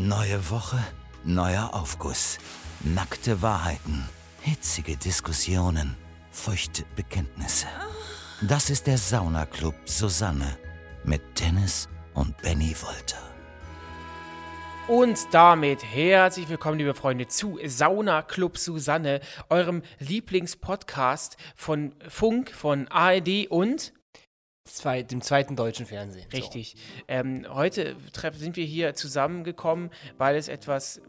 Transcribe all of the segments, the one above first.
Neue Woche, neuer Aufguss. Nackte Wahrheiten, hitzige Diskussionen, feuchte Bekenntnisse. Das ist der Saunaclub Susanne mit Dennis und Benny Wolter. Und damit herzlich willkommen, liebe Freunde, zu Sauna Club Susanne, eurem Lieblingspodcast von Funk, von ARD und Zwei, dem zweiten deutschen Fernsehen. Richtig. Ähm, heute sind wir hier zusammengekommen, weil es etwas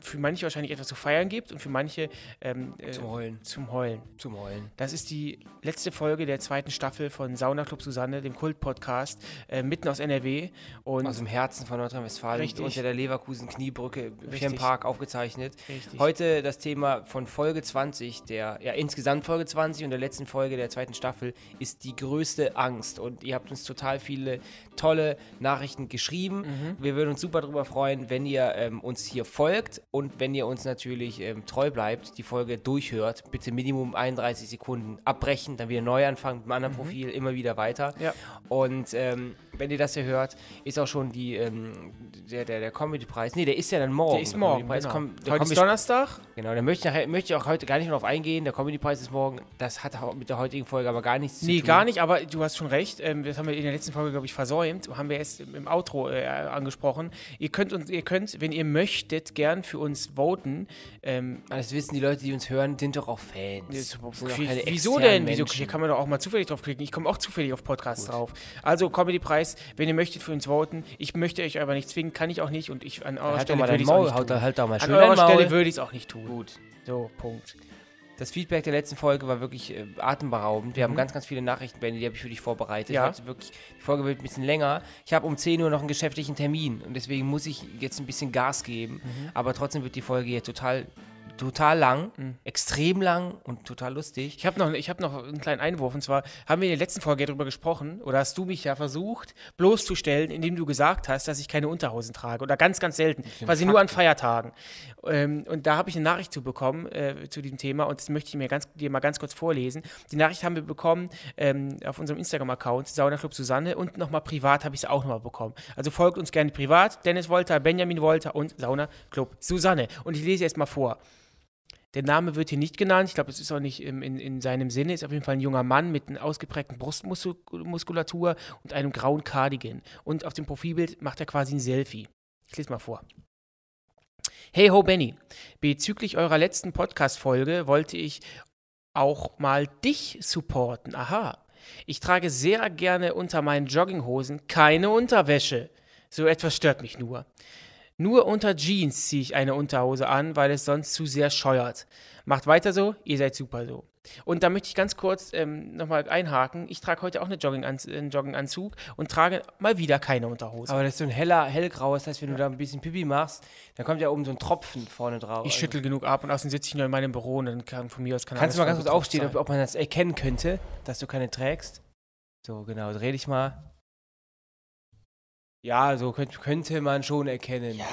für manche wahrscheinlich etwas zu feiern gibt und für manche ähm, äh, zum Heulen. Zum Heulen. Zum Heulen. Das ist die letzte Folge der zweiten Staffel von Sauna Club Susanne, dem Kult-Podcast, äh, mitten aus NRW. Und aus dem Herzen von Nordrhein-Westfalen, unter der Leverkusen-Kniebrücke im Park aufgezeichnet. Richtig. Heute das Thema von Folge 20, der, ja insgesamt Folge 20 und der letzten Folge der zweiten Staffel, ist die größte Angst. Und ihr habt uns total viele tolle Nachrichten geschrieben. Mhm. Wir würden uns super darüber freuen, wenn ihr ähm, uns hier folgt und wenn ihr uns natürlich ähm, treu bleibt, die Folge durchhört, bitte Minimum 31 Sekunden abbrechen, dann wieder neu anfangen mit einem anderen mhm. Profil, immer wieder weiter. Ja. Und ähm, wenn ihr das hier hört, ist auch schon die, ähm, der, der, der Comedy-Preis. Nee, der ist ja dann morgen. Der ist morgen. Genau. Kommt, heute ist Donnerstag. Genau, da möchte ich, möchte ich auch heute gar nicht mehr drauf eingehen. Der Comedy-Preis ist morgen. Das hat mit der heutigen Folge aber gar nichts nee, zu tun. Nee, gar nicht, aber du hast schon recht. Ähm, das haben wir in der letzten Folge, glaube ich, versäumt. Haben wir erst im Outro äh, angesprochen. Ihr könnt uns, ihr könnt, wenn ihr möchtet, gern für uns voten. Ähm, das wissen die Leute, die uns hören, sind doch auch Fans. Wieso denn? Wieso? Hier kann man doch auch mal zufällig drauf klicken. Ich komme auch zufällig auf Podcasts Gut. drauf. Also Comedy-Preis, wenn ihr möchtet, für uns voten. Ich möchte euch aber nicht zwingen, kann ich auch nicht. Und ich an eurer halt Stelle würde ich es auch nicht tun. Halt an eurer Stelle würde ich es auch nicht tun. Gut. So, Punkt. Das Feedback der letzten Folge war wirklich äh, atemberaubend. Wir mhm. haben ganz, ganz viele Nachrichten, Benny, die habe ich für dich vorbereitet. Ja. Also wirklich, die Folge wird ein bisschen länger. Ich habe um 10 Uhr noch einen geschäftlichen Termin und deswegen muss ich jetzt ein bisschen Gas geben. Mhm. Aber trotzdem wird die Folge hier total total lang, mhm. extrem lang und total lustig. Ich habe noch, hab noch einen kleinen Einwurf und zwar haben wir in der letzten Folge darüber gesprochen oder hast du mich ja versucht bloßzustellen, indem du gesagt hast, dass ich keine Unterhosen trage oder ganz, ganz selten, quasi nur an Feiertagen. Ähm, und da habe ich eine Nachricht zu bekommen äh, zu diesem Thema und das möchte ich mir ganz, dir mal ganz kurz vorlesen. Die Nachricht haben wir bekommen ähm, auf unserem Instagram-Account, Sauna Club Susanne und nochmal privat habe ich sie auch nochmal bekommen. Also folgt uns gerne privat, Dennis Wolter, Benjamin Wolter und Sauna Club Susanne. Und ich lese jetzt mal vor. Der Name wird hier nicht genannt. Ich glaube, es ist auch nicht in, in, in, seinem Sinne. Ist auf jeden Fall ein junger Mann mit einer ausgeprägten Brustmuskulatur und einem grauen Cardigan. Und auf dem Profilbild macht er quasi ein Selfie. Ich lese mal vor. Hey ho Benny, bezüglich eurer letzten Podcast-Folge wollte ich auch mal dich supporten. Aha. Ich trage sehr gerne unter meinen Jogginghosen keine Unterwäsche. So etwas stört mich nur. Nur unter Jeans ziehe ich eine Unterhose an, weil es sonst zu sehr scheuert. Macht weiter so, ihr seid super so. Und da möchte ich ganz kurz ähm, nochmal einhaken. Ich trage heute auch eine Jogginganz einen Jogginganzug und trage mal wieder keine Unterhose. Aber das ist so ein heller, hellgrau. Das heißt, wenn du da ein bisschen Pipi machst, dann kommt ja oben so ein Tropfen vorne drauf. Ich also. schüttel genug ab und außerdem sitze ich nur in meinem Büro und dann kann von mir aus kann Kannst du mal ganz kurz aufstehen, ob, ob, man das erkennen könnte, dass du keine trägst? So, genau. Dreh dich mal. Ja, so könnte, man schon erkennen. Ja.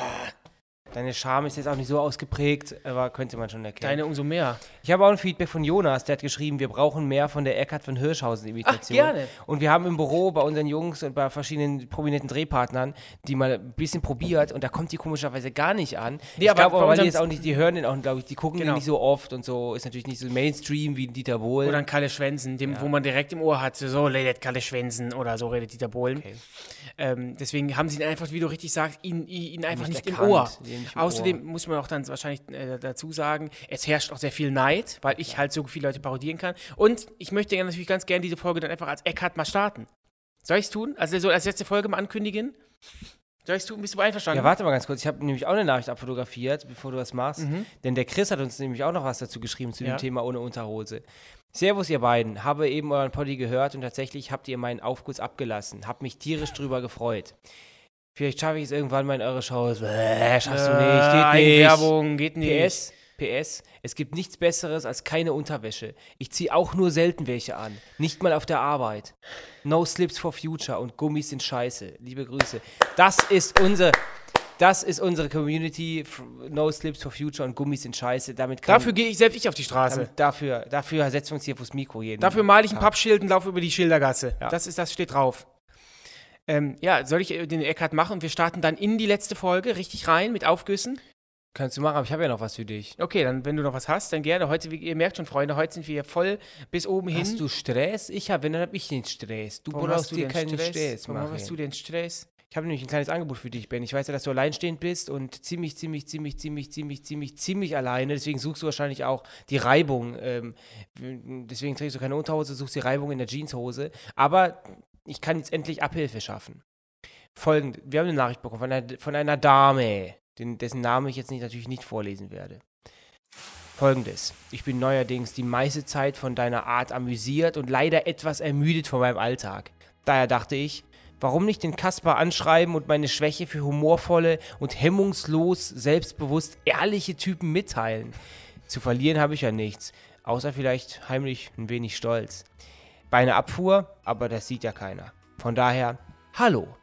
Deine Charme ist jetzt auch nicht so ausgeprägt, aber könnte man schon erkennen. Deine umso mehr. Ich habe auch ein Feedback von Jonas, der hat geschrieben, wir brauchen mehr von der Eckhard von Hirschhausen-Imitation. Ach, gerne. Und wir haben im Büro bei unseren Jungs und bei verschiedenen prominenten Drehpartnern die mal ein bisschen probiert und da kommt die komischerweise gar nicht an. Nee, ich glaube aber, weil die jetzt auch nicht, die hören den auch, glaube ich, die gucken genau. den nicht so oft und so, ist natürlich nicht so Mainstream wie Dieter Bohlen. Oder ein Kalle Schwänzen, dem, ja. wo man direkt im Ohr hat, so redet Kalle Schwänzen oder so redet Dieter Bohlen. Okay. Ähm, deswegen haben sie ihn einfach, wie du richtig sagst, ihn, ihn einfach nicht, nicht im Ohr. Außerdem Ohr. muss man auch dann wahrscheinlich äh, dazu sagen, es herrscht auch sehr viel Neid, weil ich halt so viele Leute parodieren kann. Und ich möchte ja natürlich ganz gerne diese Folge dann einfach als Eckhart mal starten. Soll ich es tun? Also so als letzte Folge mal ankündigen? Soll ich es tun? Bist du einverstanden? Ja, warte mal ganz kurz. Ich habe nämlich auch eine Nachricht abfotografiert, bevor du das machst. Mhm. Denn der Chris hat uns nämlich auch noch was dazu geschrieben zu ja. dem Thema ohne Unterhose. Servus, ihr beiden. Habe eben euren Poddy gehört und tatsächlich habt ihr meinen Aufguss abgelassen. Hab mich tierisch drüber gefreut. Vielleicht schaffe ich es irgendwann mal in eure Shows. Bäh, schaffst du nicht, geht nicht. Werbung, geht nicht. PS, PS, es gibt nichts Besseres als keine Unterwäsche. Ich ziehe auch nur selten welche an. Nicht mal auf der Arbeit. No Slips for Future und Gummis sind scheiße. Liebe Grüße. Das ist unsere. Das ist unsere Community. No Slips for Future und Gummis sind scheiße. Damit dafür gehe ich selbst ich auf die Straße. Damit, dafür, dafür setzen wir uns hier fürs Mikro jeden. Dafür male ich ein Pappschild und laufe über die Schildergasse. Ja. Das, ist, das steht drauf. Ähm, ja, soll ich äh, den Eckhart machen und wir starten dann in die letzte Folge richtig rein mit Aufgüssen? Kannst du machen, aber ich habe ja noch was für dich. Okay, dann, wenn du noch was hast, dann gerne. Heute, wie, ihr merkt schon, Freunde, heute sind wir voll bis oben hin. Hast du Stress? Ich habe, wenn, dann habe ich den Stress. Du Warum brauchst dir keinen Stress? Stress Warum hast du den Stress? Ich habe nämlich ein kleines Angebot für dich, Ben. Ich weiß ja, dass du alleinstehend bist und ziemlich, ziemlich, ziemlich, ziemlich, ziemlich, ziemlich, ziemlich alleine. Deswegen suchst du wahrscheinlich auch die Reibung. Ähm, deswegen trägst du keine Unterhose, suchst die Reibung in der Jeanshose. Aber ich kann jetzt endlich Abhilfe schaffen. Folgend, wir haben eine Nachricht bekommen von einer, von einer Dame, den, dessen Namen ich jetzt nicht, natürlich nicht vorlesen werde. Folgendes. Ich bin neuerdings die meiste Zeit von deiner Art amüsiert und leider etwas ermüdet von meinem Alltag. Daher dachte ich, warum nicht den Kasper anschreiben und meine Schwäche für humorvolle und hemmungslos, selbstbewusst ehrliche Typen mitteilen? Zu verlieren habe ich ja nichts, außer vielleicht heimlich ein wenig Stolz. Beine Abfuhr, aber das sieht ja keiner. Von daher, hallo.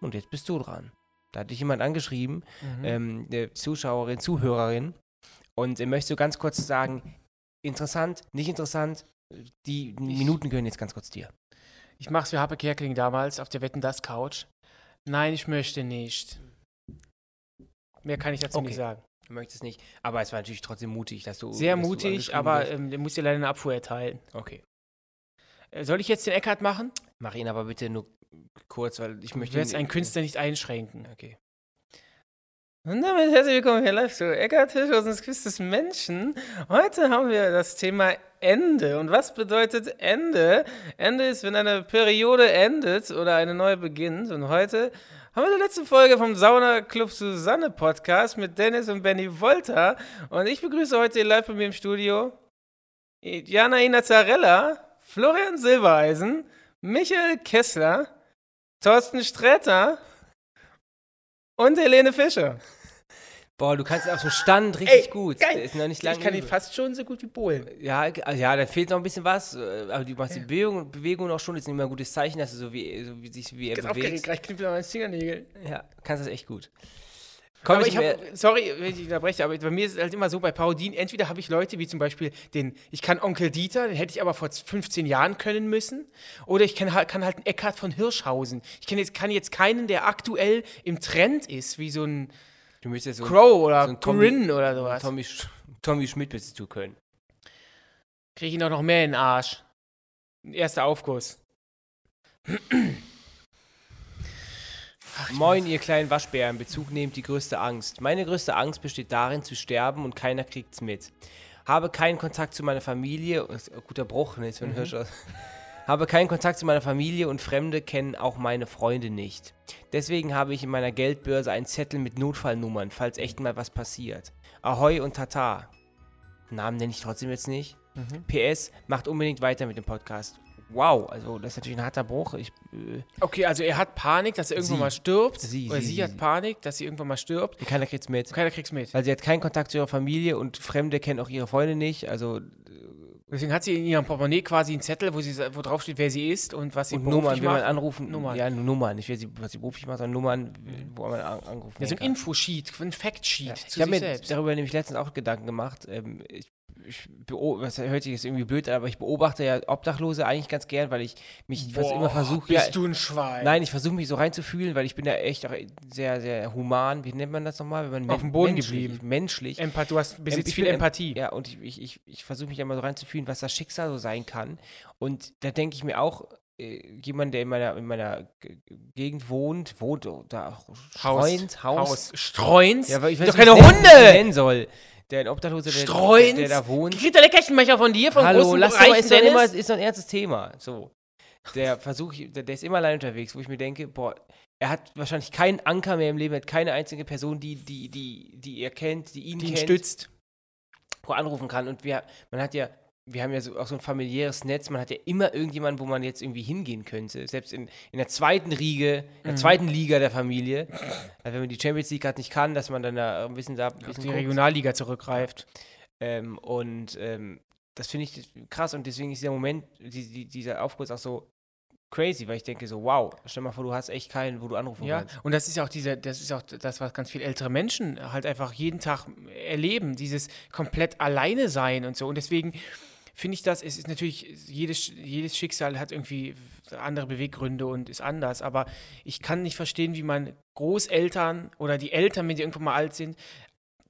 Und jetzt bist du dran. Da hat dich jemand angeschrieben, ähm, eine Zuschauerin, Zuhörerin. Und er möchte so ganz kurz sagen, interessant, nicht interessant, die Minuten gehören jetzt ganz kurz dir. Ich mach's für Happe Kerkeling damals auf der Wetten das Couch. Nein, ich möchte nicht. Mehr kann ich dazu Okay. nicht sagen. Du möchtest nicht, aber es war natürlich trotzdem mutig, dass du. Sehr dass du mutig, angeschrieben aber ähm, der muss dir leider eine Abfuhr erteilen. Okay. Äh, soll ich jetzt den Eckhart machen? Mach ihn aber bitte nur kurz, weil ich möchte. möchte jetzt einen Künstler nicht einschränken. Okay. Und damit herzlich willkommen hier live zu Eckhart Hirschhausen, das Quiz des Menschen. Heute haben wir das Thema Ende. Und was bedeutet Ende? Ende ist, wenn eine Periode endet oder eine neue beginnt. Und heute haben wir die letzte Folge vom Sauna Club Susanne Podcast mit Dennis und Benny Volta. Und ich begrüße heute hier live bei mir im Studio Jana Inazzarella, Florian Silbereisen, Michael Kessler, Thorsten Sträter und Helene Fischer. Boah, du kannst auf dem Stand richtig Ey, gut. geil. Der ist noch nicht lange. Ich kann übel. fast schon so gut wie Bohlen. Ja, also ja, da fehlt noch ein bisschen was, äh, aber du machst die Bewegung, Bewegung auch schon, das ist immer ein gutes Zeichen, dass du so wie, so wie sich wie er Jetzt aufgeregt, bewegt. gleich knüppel an meinen Fingernägel. Ja, kannst das echt gut. Komm, aber ich ich habe, sorry, wenn ich unterbreche, aber bei mir ist es halt immer so, bei Parodien, entweder habe ich Leute wie zum Beispiel den, ich kann Onkel Dieter, den hätte ich aber vor 15 Jahren können müssen, oder ich kann, halt- kann halt einen Eckhard von Hirschhausen. Ich kann jetzt, kann jetzt keinen, der aktuell im Trend ist, wie so ein so Crow oder so Corinne oder sowas. Tommy, Tommy Schmidt müsstest du können. Kriege ich ihn auch noch mehr in den Arsch. Erster Aufguss. Moin, ihr kleinen Waschbären, Bezug nehmt die größte Angst. Meine größte Angst besteht darin, zu sterben und keiner kriegt's mit. Habe keinen Kontakt zu meiner Familie, ein guter Bruch, ne, ist für einen Hirsch aus. Habe keinen Kontakt zu meiner Familie und Fremde kennen auch meine Freunde nicht. Deswegen habe ich in meiner Geldbörse einen Zettel mit Notfallnummern, falls echt mal was passiert. Ahoi und Tata. Namen nenne ich trotzdem jetzt nicht. PS, macht unbedingt weiter mit dem Podcast. Wow, also das ist natürlich ein harter Bruch. Ich, äh, Okay, also er hat Panik, dass er irgendwann Sie. mal stirbt. Sie, oder sie, sie, sie, hat. Panik, dass sie irgendwann mal stirbt. und keiner kriegt's mit. Keiner kriegt's mit. Weil sie hat keinen Kontakt zu ihrer Familie und Fremde kennen auch ihre Freunde nicht. Also Deswegen hat sie in ihrem Portemonnaie quasi einen Zettel, wo, sie, wo drauf steht, wer sie ist und was sie und Nummern, beruflich man macht. anrufen. Nummern. Ja, Nummern. Nicht, sie, was sie beruflich macht, sondern Nummern, wo man an, anrufen Ja, so ein. Infosheet, ein Factsheet Ja. zu Ich habe sich mir selbst. darüber nämlich letztens auch Gedanken gemacht. Ähm, ich, ich was hört sich jetzt irgendwie blöd an, aber ich beobachte ja Obdachlose eigentlich ganz gern, weil ich mich was immer versuche. Bist Ja, du ein Schwein? Nein, ich versuche mich so reinzufühlen, weil ich bin ja echt auch sehr, sehr human. Wie nennt man das nochmal? Wenn man Auf dem Boden menschlich, geblieben. menschlich. Empath du hast, besitzt ich viel Empathie. Ja, und ich, ich, ich, ich versuche mich immer so reinzufühlen, was das Schicksal so sein kann. Und da denke ich mir auch, äh, jemand, der in meiner, in meiner Gegend wohnt, wohnt da auch streuend, Haus. Haus. Streuns? Ja, weil ich Doch weiß keine nicht, ich es Hunde! nennen soll. Der ein Obdachloser, der, Streuns? der, der da wohnt. Kriegt der Leckerchen manchmal von dir, vom Hallo, großen, lass doch, ist doch, immer, ist doch ein ernstes Thema. So. Der Versuch, der, der ist immer allein unterwegs, wo ich mir denke, boah, er hat wahrscheinlich keinen Anker mehr im Leben, er hat keine einzige Person, die, die, die, die er kennt, die ihn Die ihn kennt, stützt. wo er anrufen kann. Und wir, man hat ja, wir haben ja so, auch so ein familiäres Netz, man hat ja immer irgendjemanden, wo man jetzt irgendwie hingehen könnte. Selbst in, in der zweiten Riege, in Mhm. der zweiten Liga der Familie. Also wenn man die Champions League gerade nicht kann, dass man dann da ein bisschen da ein Auf bisschen die guckt. Regionalliga zurückgreift. Ähm, und ähm, das finde ich krass und deswegen ist dieser Moment, die, die, dieser Aufguss auch so crazy, weil ich denke so, wow, stell mal vor, du hast echt keinen, wo du anrufen Ja, kannst. und das ist ja auch diese, das ist auch das, was ganz viele ältere Menschen halt einfach jeden Tag erleben, dieses komplett alleine sein und so. Und deswegen finde ich das, es ist natürlich, jedes, jedes Schicksal hat irgendwie andere Beweggründe und ist anders, aber ich kann nicht verstehen, wie man Großeltern oder die Eltern, wenn sie irgendwann mal alt sind,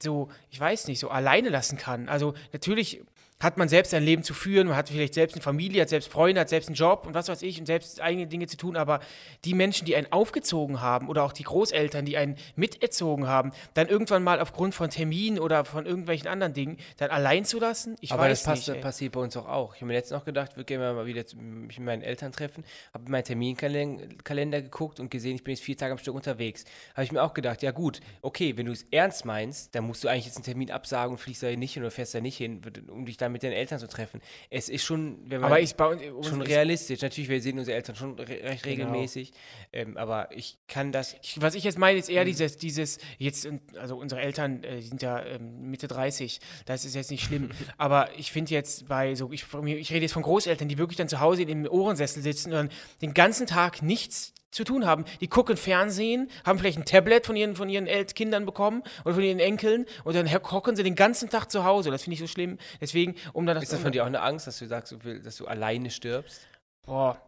so, ich weiß nicht, so alleine lassen kann. Also natürlich hat man selbst ein Leben zu führen, man hat vielleicht selbst eine Familie, hat selbst Freunde, hat selbst einen Job und was weiß ich und selbst eigene Dinge zu tun, aber die Menschen, die einen aufgezogen haben oder auch die Großeltern, die einen miterzogen haben, dann irgendwann mal aufgrund von Terminen oder von irgendwelchen anderen Dingen dann allein zu lassen, ich aber weiß das passt, nicht. ey. passiert bei uns auch auch. Ich habe mir letztens auch gedacht, wir gehen mal wieder mich mit meinen Eltern treffen, habe meinen Terminkalender geguckt und gesehen, ich bin jetzt vier Tage am Stück unterwegs. Habe ich mir auch gedacht, ja gut, okay, wenn du es ernst meinst, dann musst du eigentlich jetzt einen Termin absagen und fliegst da nicht hin oder fährst da nicht hin, um dich dann mit den Eltern zu treffen. Es ist schon, wenn man Aber ich bei uns- schon uns- realistisch. Natürlich, wir sehen unsere Eltern schon re Genau. recht regelmäßig, ähm, aber ich kann das. Ich, was ich jetzt meine, ist eher dieses, dieses, jetzt, also unsere Eltern äh, sind ja ähm, Mitte 30, das ist jetzt nicht schlimm, aber ich finde jetzt bei so, ich, ich rede jetzt von Großeltern, die wirklich dann zu Hause im Ohrensessel sitzen und dann den ganzen Tag nichts zu tun haben. Die gucken Fernsehen, haben vielleicht ein Tablet von ihren, von ihren El Kindern bekommen oder von ihren Enkeln und dann hocken sie den ganzen Tag zu Hause. Das finde ich so schlimm. Deswegen, um dann das. Ist das von dir auch eine Angst, dass du sagst, du dass du alleine stirbst? Boah.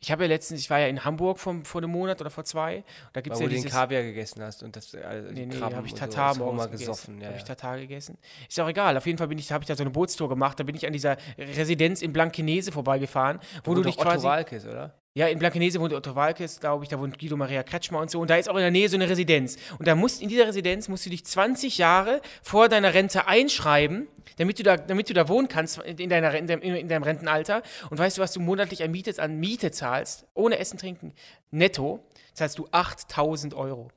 Ich habe ja letztens, ich war ja in Hamburg vom, vor einem Monat oder vor zwei. Da gibt es Weil ja du den Kaviar gegessen hast und das äh, die Nee, nee, habe ich so Tatar aus morgens gegessen. gesoffen. Ja, habe ich Tatar gegessen. Ist auch egal. Auf jeden Fall bin ich, habe ich da so eine Bootstour gemacht. Da bin ich an dieser Residenz in Blankenese vorbeigefahren, wo, du doch dich Otto quasi Walkes, oder? Ja, in Blankenese wohnt Otto Walkes, glaube ich, da wohnt Guido Maria Kretschmer und so. Und da ist auch in der Nähe so eine Residenz. Und da musst, in dieser Residenz musst du dich 20 Jahre vor deiner Rente einschreiben, damit du da, damit du da wohnen kannst in, deiner, in, deinem, in deinem Rentenalter. Und weißt du, was du monatlich an Miete, an Miete zahlst? Ohne Essen, Trinken. Netto zahlst du 8000 Euro.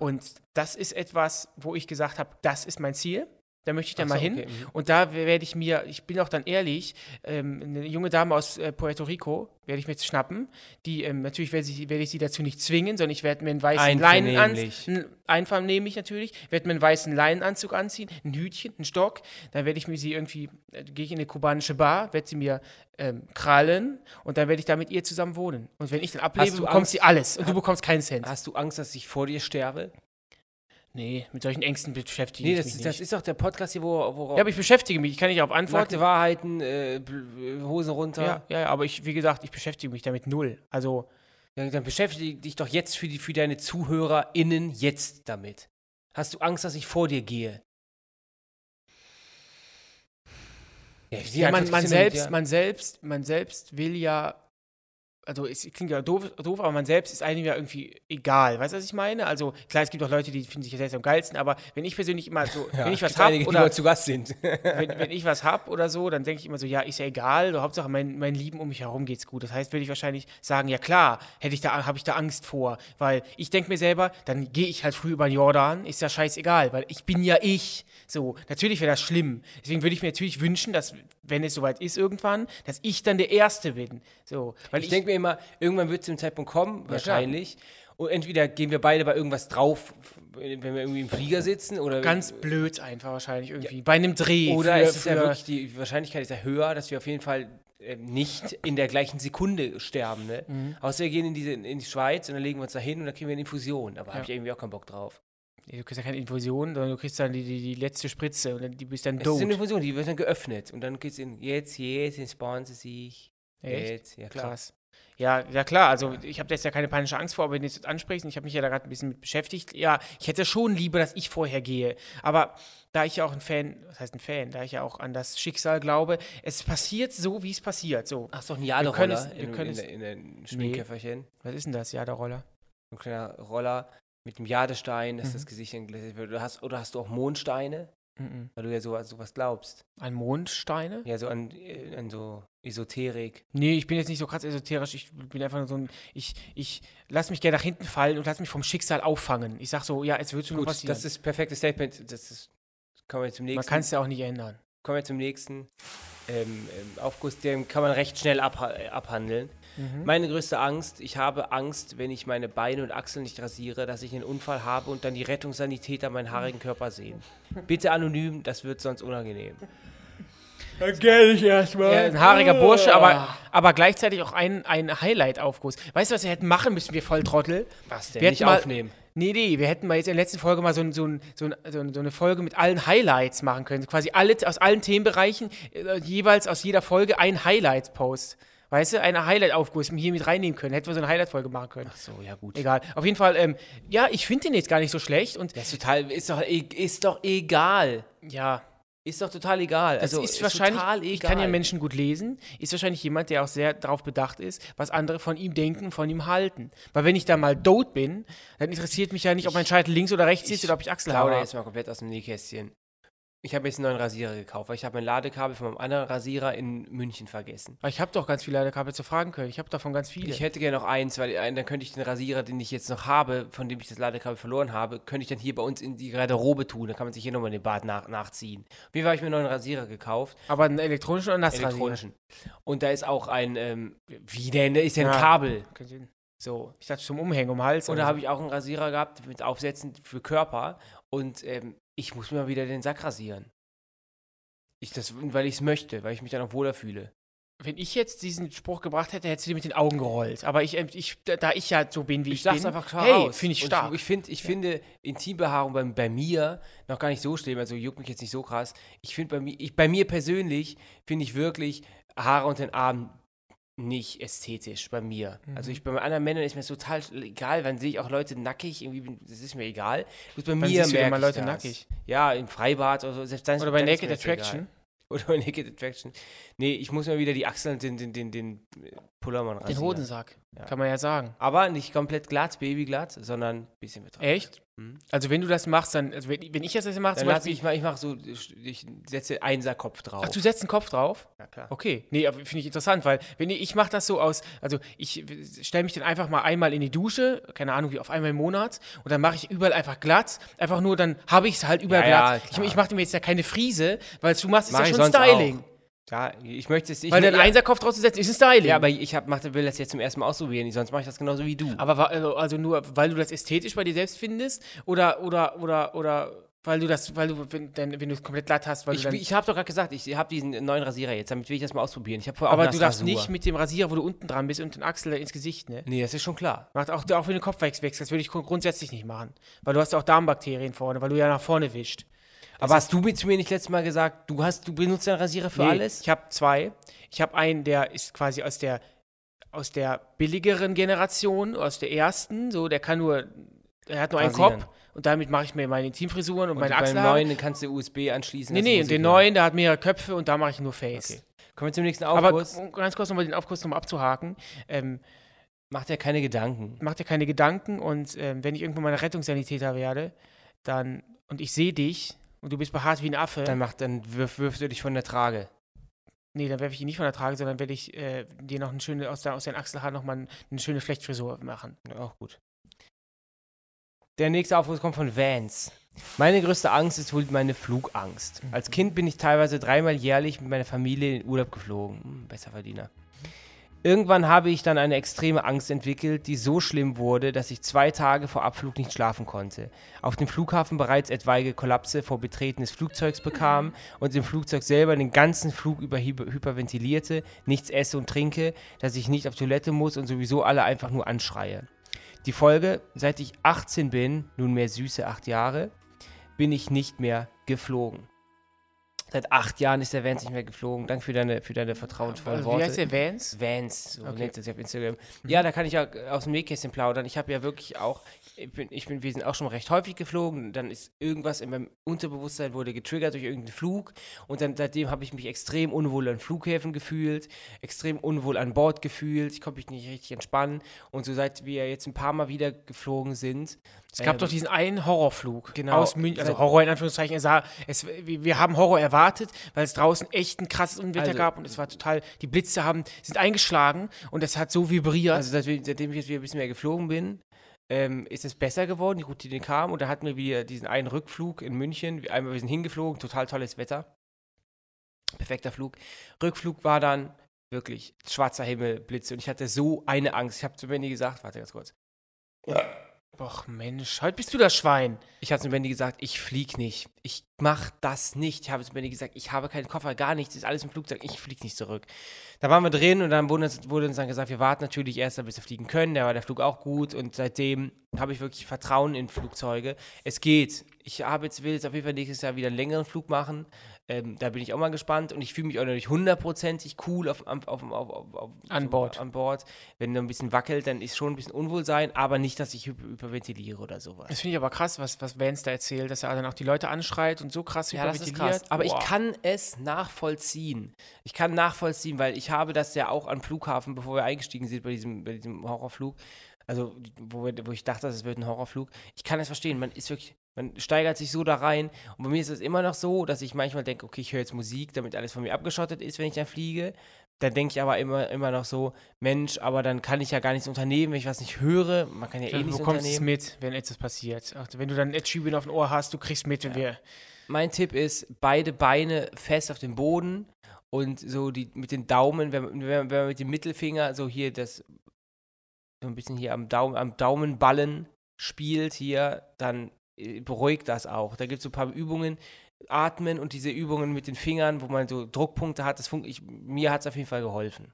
Und das ist etwas, wo ich gesagt habe, das ist mein Ziel. Da möchte ich dann Ach mal so, hin. okay, mhm. Und da werde ich mir, ich bin auch dann ehrlich, ähm, eine junge Dame aus äh, Puerto Rico werde ich mir jetzt schnappen. Die, ähm, natürlich werde ich, werde ich sie dazu nicht zwingen, sondern ich werde mir einen weißen. Leinenanzug, einvernehmlich natürlich, werde mir einen weißen Leinenanzug anziehen, ein Hütchen, einen Stock. Dann werde ich mir sie irgendwie, äh, gehe ich in eine kubanische Bar, werde sie mir ähm, krallen und dann werde ich da mit ihr zusammen wohnen. Und wenn ich dann ablebe, du bekommst Angst? sie alles und du bekommst keinen Cent. Hast du Angst, dass ich vor dir sterbe? Nee, mit solchen Ängsten beschäftige Nee, ich das, mich ist- nicht. das ist doch der Podcast hier, wo, wo ja, aber ich beschäftige mich, ich kann nicht auf Antworten. nackte Wahrheiten, äh, bl- Hosen runter. Ja, ja, aber ich, wie gesagt, ich beschäftige mich damit null. Also, Ja, dann beschäftige dich doch jetzt für, die, für deine ZuhörerInnen jetzt damit. Hast du Angst, dass ich vor dir gehe? Ja, ja, man, man, immer mit selbst, ja. man selbst, man selbst will ja, also es klingt ja doof, doof, aber man selbst ist einem ja irgendwie egal. Weißt du, was ich meine? Also klar, es gibt auch Leute, die finden sich ja selbst am geilsten, aber wenn ich persönlich immer so, Ja, wenn ich was habe oder zu Gast sind. wenn, wenn ich was habe oder so, dann denke ich immer so, ja, ist ja egal, so, Hauptsache mein, mein Lieben um mich herum geht's gut. Das heißt, würde ich wahrscheinlich sagen, ja klar, hätte ich da, habe ich da Angst vor, weil ich denke mir selber, dann gehe ich halt früh über den Jordan, ist ja scheißegal, weil ich bin ja ich. So, natürlich wäre das schlimm. Deswegen würde ich mir natürlich wünschen, dass, wenn es soweit ist irgendwann, dass ich dann der Erste bin. So, weil Ich denke mir immer, irgendwann wird es zum Zeitpunkt kommen, wahrscheinlich. Und entweder gehen wir beide bei irgendwas drauf, wenn wir irgendwie im Flieger sitzen, oder ganz blöd einfach wahrscheinlich irgendwie. Bei einem Dreh. Oder für, es ist ja wirklich, die Wahrscheinlichkeit ist ja höher, dass wir auf jeden Fall ähm, nicht in der gleichen Sekunde sterben. Ne? Mhm. Außer wir gehen in, diese, in die Schweiz und dann legen wir uns da hin und dann kriegen wir eine Infusion. Aber habe ich irgendwie auch keinen Bock drauf. Du kriegst ja keine Infusion, sondern du kriegst dann die, die, die letzte Spritze und dann, die bist dann Es ist tot. eine Infusion, die wird dann geöffnet. Und dann geht es in, jetzt, jetzt, entspannen Sie sich. Echt? Jetzt, ja klar. Krass. Ja, ja klar, also ich habe da jetzt ja keine panische Angst vor, aber wenn du es jetzt ansprichst, ich habe mich ja da gerade ein bisschen mit beschäftigt, ja, ich hätte schon lieber, dass ich vorher gehe. Aber da ich ja auch ein Fan, was heißt ein Fan, da ich ja auch an das Schicksal glaube, es passiert so, wie es passiert. So, Ach, doch ein Jaderoller in, können in, in, in, in Schminkkäferchen. was ist denn das? Ja, der Roller. Ein kleiner Roller mit einem Jadestein, dass Mhm. das Gesicht entglättet wird. Oder hast, oder hast du auch Mondsteine? Mhm. Weil du ja sowas, sowas glaubst. An Mondsteine? Ja, so an, äh, an so Esoterik. Nee, ich bin jetzt nicht so krass esoterisch, ich bin einfach nur so ein, ich, ich lass mich gerne nach hinten fallen und lass mich vom Schicksal auffangen. Ich sag so, ja, es wird schon Gut, passieren. das ist perfektes Statement. Das ist, kommen wir zum Man nächsten. kann es ja auch nicht ändern. kommen wir zum nächsten ähm, ähm, Aufguss. Den kann man recht schnell abha abhandeln. Mhm. Meine größte Angst, ich habe Angst, wenn ich meine Beine und Achseln nicht rasiere, dass ich einen Unfall habe und dann die Rettungssanitäter meinen haarigen Körper sehen. Bitte anonym, das wird sonst unangenehm. Gell ich erstmal. Ja, ein haariger Bursche, aber, aber gleichzeitig auch ein, ein Highlight-Aufguss. Weißt du, was wir hätten machen müssen, wir Volltrottel? Was denn? Wir nicht hätten mal- aufnehmen. Nee, nee, wir hätten mal jetzt in der letzten Folge mal so, ein, so, ein, so, ein, so, ein, so eine Folge mit allen Highlights machen können. Quasi alle, aus allen Themenbereichen äh, jeweils aus jeder Folge ein Highlight-Post. Weißt du, eine Highlight-Aufguss hier mit reinnehmen können. Hätten wir so eine Highlight-Folge machen können. Ach so, ja gut. Egal. Auf jeden Fall, ähm, ja, ich finde den jetzt gar nicht so schlecht. Und Das ist total, ist doch, e- ist doch egal. ja, Ist doch total egal. das also ist wahrscheinlich, total egal. ich kann ja Menschen gut lesen, ist wahrscheinlich jemand, der auch sehr darauf bedacht ist, was andere von ihm denken, von ihm halten. Weil wenn ich da mal tot bin, dann interessiert mich ja nicht, ob mein Scheitel links oder rechts ist oder ob ich plaudere habe. jetzt mal komplett aus dem Nähkästchen. Ich habe jetzt einen neuen Rasierer gekauft, weil ich habe mein Ladekabel von meinem anderen Rasierer in München vergessen. Aber ich habe doch ganz viele Ladekabel zu fragen können. Ich habe davon ganz viele. Ich hätte gerne noch eins, weil äh, dann könnte ich den Rasierer, den ich jetzt noch habe, von dem ich das Ladekabel verloren habe, könnte ich dann hier bei uns in die Garderobe tun. Da kann man sich hier nochmal den Bart nach, nachziehen. Fall habe ich mir einen neuen Rasierer gekauft, Aber einen elektronischen oder nassrasierer? elektronischen. Und da ist auch ein, ähm, wie denn, da ist ja ein Ja. Kabel. So, ich dachte zum Umhängen um den Hals. Und da so. habe ich auch einen Rasierer gehabt mit Aufsätzen für Körper. Und ähm, ich muss mir mal wieder den Sack rasieren. Ich das, weil ich es möchte, weil ich mich dann auch wohler fühle. Wenn ich jetzt diesen Spruch gebracht hätte, hättest du dir mit den Augen gerollt. Aber ich, ähm, ich, da- ich ja so bin, wie ich, Ich sag's bin, einfach klar hey, finde ich Und stark. Ich, ich, find, ich finde Intimbehaarung bei, bei mir noch gar nicht so schlimm, also juckt mich jetzt nicht so krass. Ich finde bei mir, ich, bei mir persönlich finde ich wirklich Haare unter den Armen nicht ästhetisch bei mir. Mhm. Also ich bei anderen Männern ist mir das total egal, wann sehe ich auch Leute nackig, irgendwie, das ist mir egal. Bloß bei Wann mir siehst du merke ich Leute das. nackig? Ja, im Freibad oder so. Selbst dann, oder bei dann Naked das egal. Attraction. Oder bei Naked Attraction. Nee, ich muss mir wieder die Achseln den, den, den, den Pullermann Den. Hodensack, Ja. kann man ja sagen. Aber nicht komplett glatt, babyglatt, sondern ein bisschen betroffen. Echt? Mhm. Also wenn du das machst, dann, also wenn, wenn ich das jetzt mache, Dann zum Beispiel, ich ich mache so, ich setze Einserkopf drauf. ach, du setzt einen Kopf drauf? ja, klar. Okay, nee, aber finde ich interessant, weil wenn ich, ich mache das so aus, also ich stelle mich dann einfach mal einmal in die Dusche, keine Ahnung, wie auf einmal im Monat, und dann mache ich überall einfach glatt, einfach nur, dann habe ich es halt überall Ja, ja, glatt. ich klar. ich mache mir jetzt ja keine Friese, weil du machst es Mach ja ich schon Styling. Ja, ich möchte es nicht. weil dein ja, Einserkopf drauf zu setzen, ist ein Styling. ja, aber ich hab, mach, will das jetzt zum ersten Mal ausprobieren, sonst mache ich das genauso wie du. Aber also, also nur, weil du das ästhetisch bei dir selbst findest oder oder oder oder weil du das, weil du wenn, wenn du es komplett glatt hast, weil ich du dann, ich habe doch gerade gesagt, ich habe diesen neuen Rasierer jetzt, damit will ich das mal ausprobieren. Ich aber du darfst Nassrasur. nicht mit dem Rasierer, wo du unten dran bist und den Achsel ins Gesicht, ne? Nee, das ist schon klar. Macht auch, auch wenn du Kopf wechselst, das würde ich grund- grundsätzlich nicht machen, weil du hast ja auch Darmbakterien vorne, weil du ja nach vorne wischt. Aber hast du mir zu mir nicht letztes Mal gesagt, du hast, du benutzt einen Rasierer für Nee, alles? Ich habe zwei. Ich habe einen, der ist quasi aus der aus der billigeren Generation, aus der ersten, so der kann nur er hat nur einen Rasieren. Kopf und damit mache ich mir meine Intimfrisuren und, Und meine beim Achselhaare. neuen kannst du USB anschließen. Nee, dass nee, und den neuen, der hat mehrere Köpfe und da mache ich nur Face. Okay. Kommen wir zum nächsten Aber Aufguss. um ganz kurz nochmal den Aufguss nochmal abzuhaken. Ähm, Macht ja keine Gedanken. mach dir keine Gedanken und ähm, wenn ich irgendwann mal ein Rettungssanitäter werde, dann und ich sehe dich und du bist behaart wie ein Affe, Dann, macht, dann wirf, wirfst du dich von der Trage. nee, dann werfe ich ihn nicht von der Trage, sondern werde ich äh, dir noch eine schöne, aus, der, aus den Achselhaaren nochmal eine schöne Flechtfrisur machen. Ja, auch gut. Der nächste Aufruf kommt von Vans. Meine größte Angst ist wohl meine Flugangst. Als Kind bin ich teilweise dreimal jährlich mit meiner Familie in den Urlaub geflogen. Hm, besser Verdiener. Irgendwann habe ich dann eine extreme Angst entwickelt, die so schlimm wurde, dass ich zwei Tage vor Abflug nicht schlafen konnte. Auf dem Flughafen bereits etwaige Kollapse vor Betreten des Flugzeugs bekam und im Flugzeug selber den ganzen Flug über hyper hyperventilierte, nichts esse und trinke, dass ich nicht auf Toilette muss und sowieso alle einfach nur anschreie. Die Folge, seit ich 18 bin, nunmehr süße acht Jahre, bin ich nicht mehr geflogen. Seit acht Jahren ist der Vance nicht mehr geflogen. Danke für deine, für deine vertrauensvollen Also, Worte. wie heißt der Vans? Vans, so Okay. nennt er sich auf Instagram. Ja, da kann ich ja aus dem Nähkästchen plaudern. Ich habe ja wirklich auch, ich bin, ich bin, wir sind auch schon recht häufig geflogen. Dann ist irgendwas in meinem Unterbewusstsein wurde getriggert durch irgendeinen Flug. Und dann seitdem habe ich mich extrem unwohl an Flughäfen gefühlt, extrem unwohl an Bord gefühlt. Ich konnte mich nicht richtig entspannen. Und so seit wir jetzt ein paar Mal wieder geflogen sind. Es gab ähm, doch diesen einen Horrorflug Genau. aus München, also Horror in Anführungszeichen. Es sah, es, wir wir haben Horror erwartet, weil es draußen echt ein krasses Unwetter Also- gab und es war total, die Blitze haben, sind eingeschlagen und es hat so vibriert. Also seitdem, seitdem ich jetzt wieder ein bisschen mehr geflogen bin, ähm, ist es besser geworden. Die Routine kam und da hatten wir wieder diesen einen Rückflug in München. Wir- Einmal wir sind hingeflogen, total tolles Wetter. Perfekter Flug. Rückflug war dann wirklich schwarzer Himmel, Blitze und ich hatte so eine Angst. Ich habe zu Wendy gesagt, warte ganz kurz. Och Mensch, heute bist du das Schwein. Ich habe zu Wendy gesagt, ich flieg nicht. Ich mach das nicht. Ich habe es Benny gesagt, ich habe keinen Koffer, gar nichts, ist alles im Flugzeug, ich fliege nicht zurück. Da waren wir drin und dann wurde uns, wurde uns dann gesagt, wir warten natürlich erst, bis wir fliegen können. Da war der Flug auch gut und seitdem habe ich wirklich Vertrauen in Flugzeuge. Es geht. Ich habe jetzt, will jetzt auf jeden Fall nächstes Jahr wieder einen längeren Flug machen. Ähm, da bin ich auch mal gespannt und ich fühle mich auch noch nicht hundertprozentig cool auf, auf, auf, auf, an, Bord. an Bord. Wenn er ein bisschen wackelt, dann ist schon ein bisschen Unwohlsein, aber nicht, dass ich hyperventiliere oder sowas. Das finde ich aber krass, was, was Vance da erzählt, dass er dann auch die Leute anschreit und so krass ja, hyperventiliert. Das ist krass. Aber Boah. ich kann es nachvollziehen. Ich kann nachvollziehen, weil ich habe das ja auch am Flughafen, bevor wir eingestiegen sind bei diesem, bei diesem Horrorflug, also wo, wir, wo ich dachte, es wird ein Horrorflug. Ich kann es verstehen. Man ist wirklich, man steigert sich so da rein. Und bei mir ist es immer noch so, dass ich manchmal denke, okay, ich höre jetzt Musik, damit alles von mir abgeschottet ist, wenn ich dann fliege. Dann denke ich aber immer, immer noch so, Mensch, aber dann kann ich ja gar nichts unternehmen, wenn ich was nicht höre. Man kann ja, ja eh nichts unternehmen. Du bekommst mit, wenn etwas passiert. Ach, wenn du dann Ed Sheeran auf dem Ohr hast, du kriegst mit, wenn ja. wir... Mein Tipp ist, beide Beine fest auf dem Boden und so die mit den Daumen, wenn, wenn, wenn man mit dem Mittelfinger so hier das so ein bisschen hier am, Daumen, am Daumenballen spielt hier, dann äh, beruhigt das auch. Da gibt es so ein paar Übungen, Atmen und diese Übungen mit den Fingern, wo man so Druckpunkte hat. Das ich, mir hat es auf jeden Fall geholfen.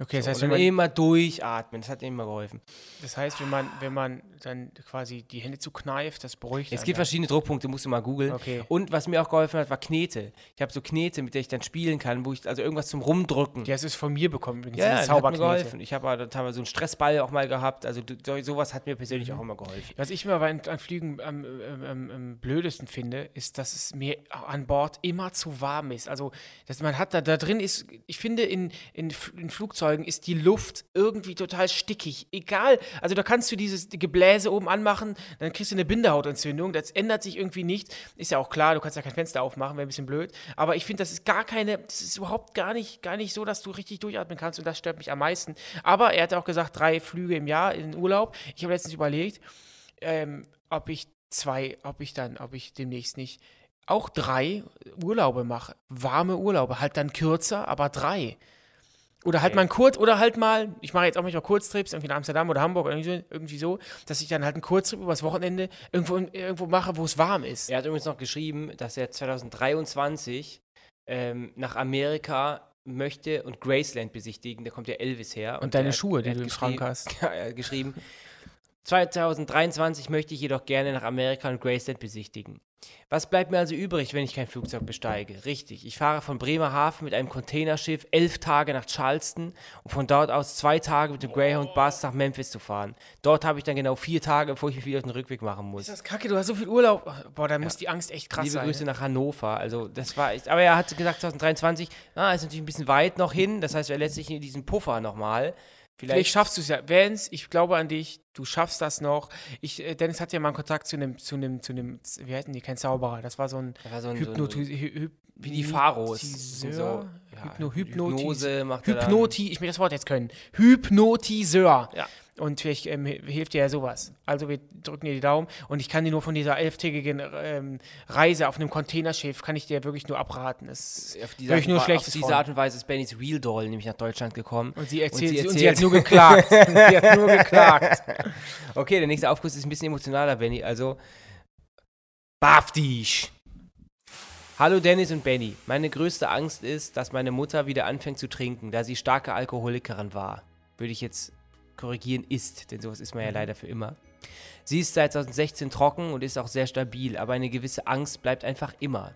Okay, das so, heißt, wenn man immer durchatmen, das hat immer geholfen. Das heißt, wenn man, wenn man dann quasi die Hände zu kneift, das beruhigt. Es gibt verschiedene Druckpunkte, musst du mal googeln. Okay. Und was mir auch geholfen hat, war Knete. Ich habe so Knete, mit der ich dann spielen kann, wo ich also irgendwas zum Rumdrücken. Ja, es ist von mir bekommen. Übrigens, ja, das hat mir geholfen. Ich habe aber so einen Stressball auch mal gehabt. Also sowas hat mir persönlich mhm. auch immer geholfen. Was ich mir aber an, Flügen am, am, am, blödesten finde, ist, dass es mir an Bord immer zu warm ist. Also, dass man hat da, da drin ist, ich finde, in, in, in Flugzeugen ist die Luft Luft irgendwie total stickig. Egal, also da kannst du dieses Gebläse oben anmachen, dann kriegst du eine Bindehautentzündung. Das ändert sich irgendwie nicht. Ist ja auch klar, du kannst ja kein Fenster aufmachen, wäre ein bisschen blöd. Aber ich finde, das ist gar keine, das ist überhaupt gar nicht, gar nicht so, dass du richtig durchatmen kannst und das stört mich am meisten. Aber er hat auch gesagt, drei Flüge im Jahr in den Urlaub. Ich habe letztens überlegt, ähm, ob ich zwei, ob ich dann, ob ich demnächst nicht auch drei Urlaube mache. Warme Urlaube, halt dann kürzer, aber drei. Oder halt okay. mal kurz, oder halt mal, ich mache jetzt auch manchmal Kurztrips, irgendwie nach Amsterdam oder Hamburg oder irgendwie so, irgendwie so, dass ich dann halt einen Kurztrip übers Wochenende irgendwo, irgendwo mache, wo es warm ist. Er hat übrigens noch geschrieben, dass er 2023 ähm, nach Amerika möchte und Graceland besichtigen. Da kommt ja Elvis her. Und, und deine Schuhe, die du im Schrank hast. Ja, er hat geschrieben, 2023 möchte ich jedoch gerne nach Amerika und Graceland besichtigen. Was bleibt mir also übrig, wenn ich kein Flugzeug besteige? Richtig, ich fahre von Bremerhaven mit einem Containerschiff elf Tage nach Charleston, um von dort aus zwei Tage mit dem Greyhound Bus nach Memphis zu fahren. Dort habe ich dann genau vier Tage, bevor ich mich wieder auf den Rückweg machen muss. Ist das kacke? Du hast so viel Urlaub. Boah, da ja. muss die Angst echt krass Liebe sein. Liebe Grüße nach Hannover. Also, das war echt. Aber er hat gesagt, 2023, ah, ist natürlich ein bisschen weit noch hin. Das heißt, er lässt sich in diesen Puffer nochmal. Vielleicht, Vielleicht schaffst du es ja. Vance, ich glaube an dich, du schaffst das noch. Ich, äh, Dennis hat ja mal einen Kontakt zu einem, zu einem, zu einem, wie heißen die, kein Zauberer, das war so ein, war so ein, Hypnotis so ein wie die Pharos. So, ja, Hypno, Hypnotis, Hypnose macht Hypnoti, ich will das Wort jetzt können. Hypnotiseur. Ja. Und vielleicht ähm, hilft dir ja sowas. Also wir drücken dir die Daumen. Und ich kann dir nur von dieser elftägigen ähm, Reise auf einem Containerschiff, kann ich dir wirklich nur abraten. Das auf diese, Art, nur auf diese Art und Weise ist Bennys Real Doll nämlich nach Deutschland gekommen. Und sie erzählt, und sie, erzählt, und sie hat nur geklagt. sie hat nur geklagt. Okay, der nächste Aufguss ist ein bisschen emotionaler, Benny. Also, Baftisch. Hallo Dennis und Benny. Meine größte Angst ist, dass meine Mutter wieder anfängt zu trinken, da sie starke Alkoholikerin war. Würde ich jetzt korrigieren, ist, denn sowas ist man ja mhm. leider für immer. Sie ist seit 2016 trocken und ist auch sehr stabil, aber eine gewisse Angst bleibt einfach immer.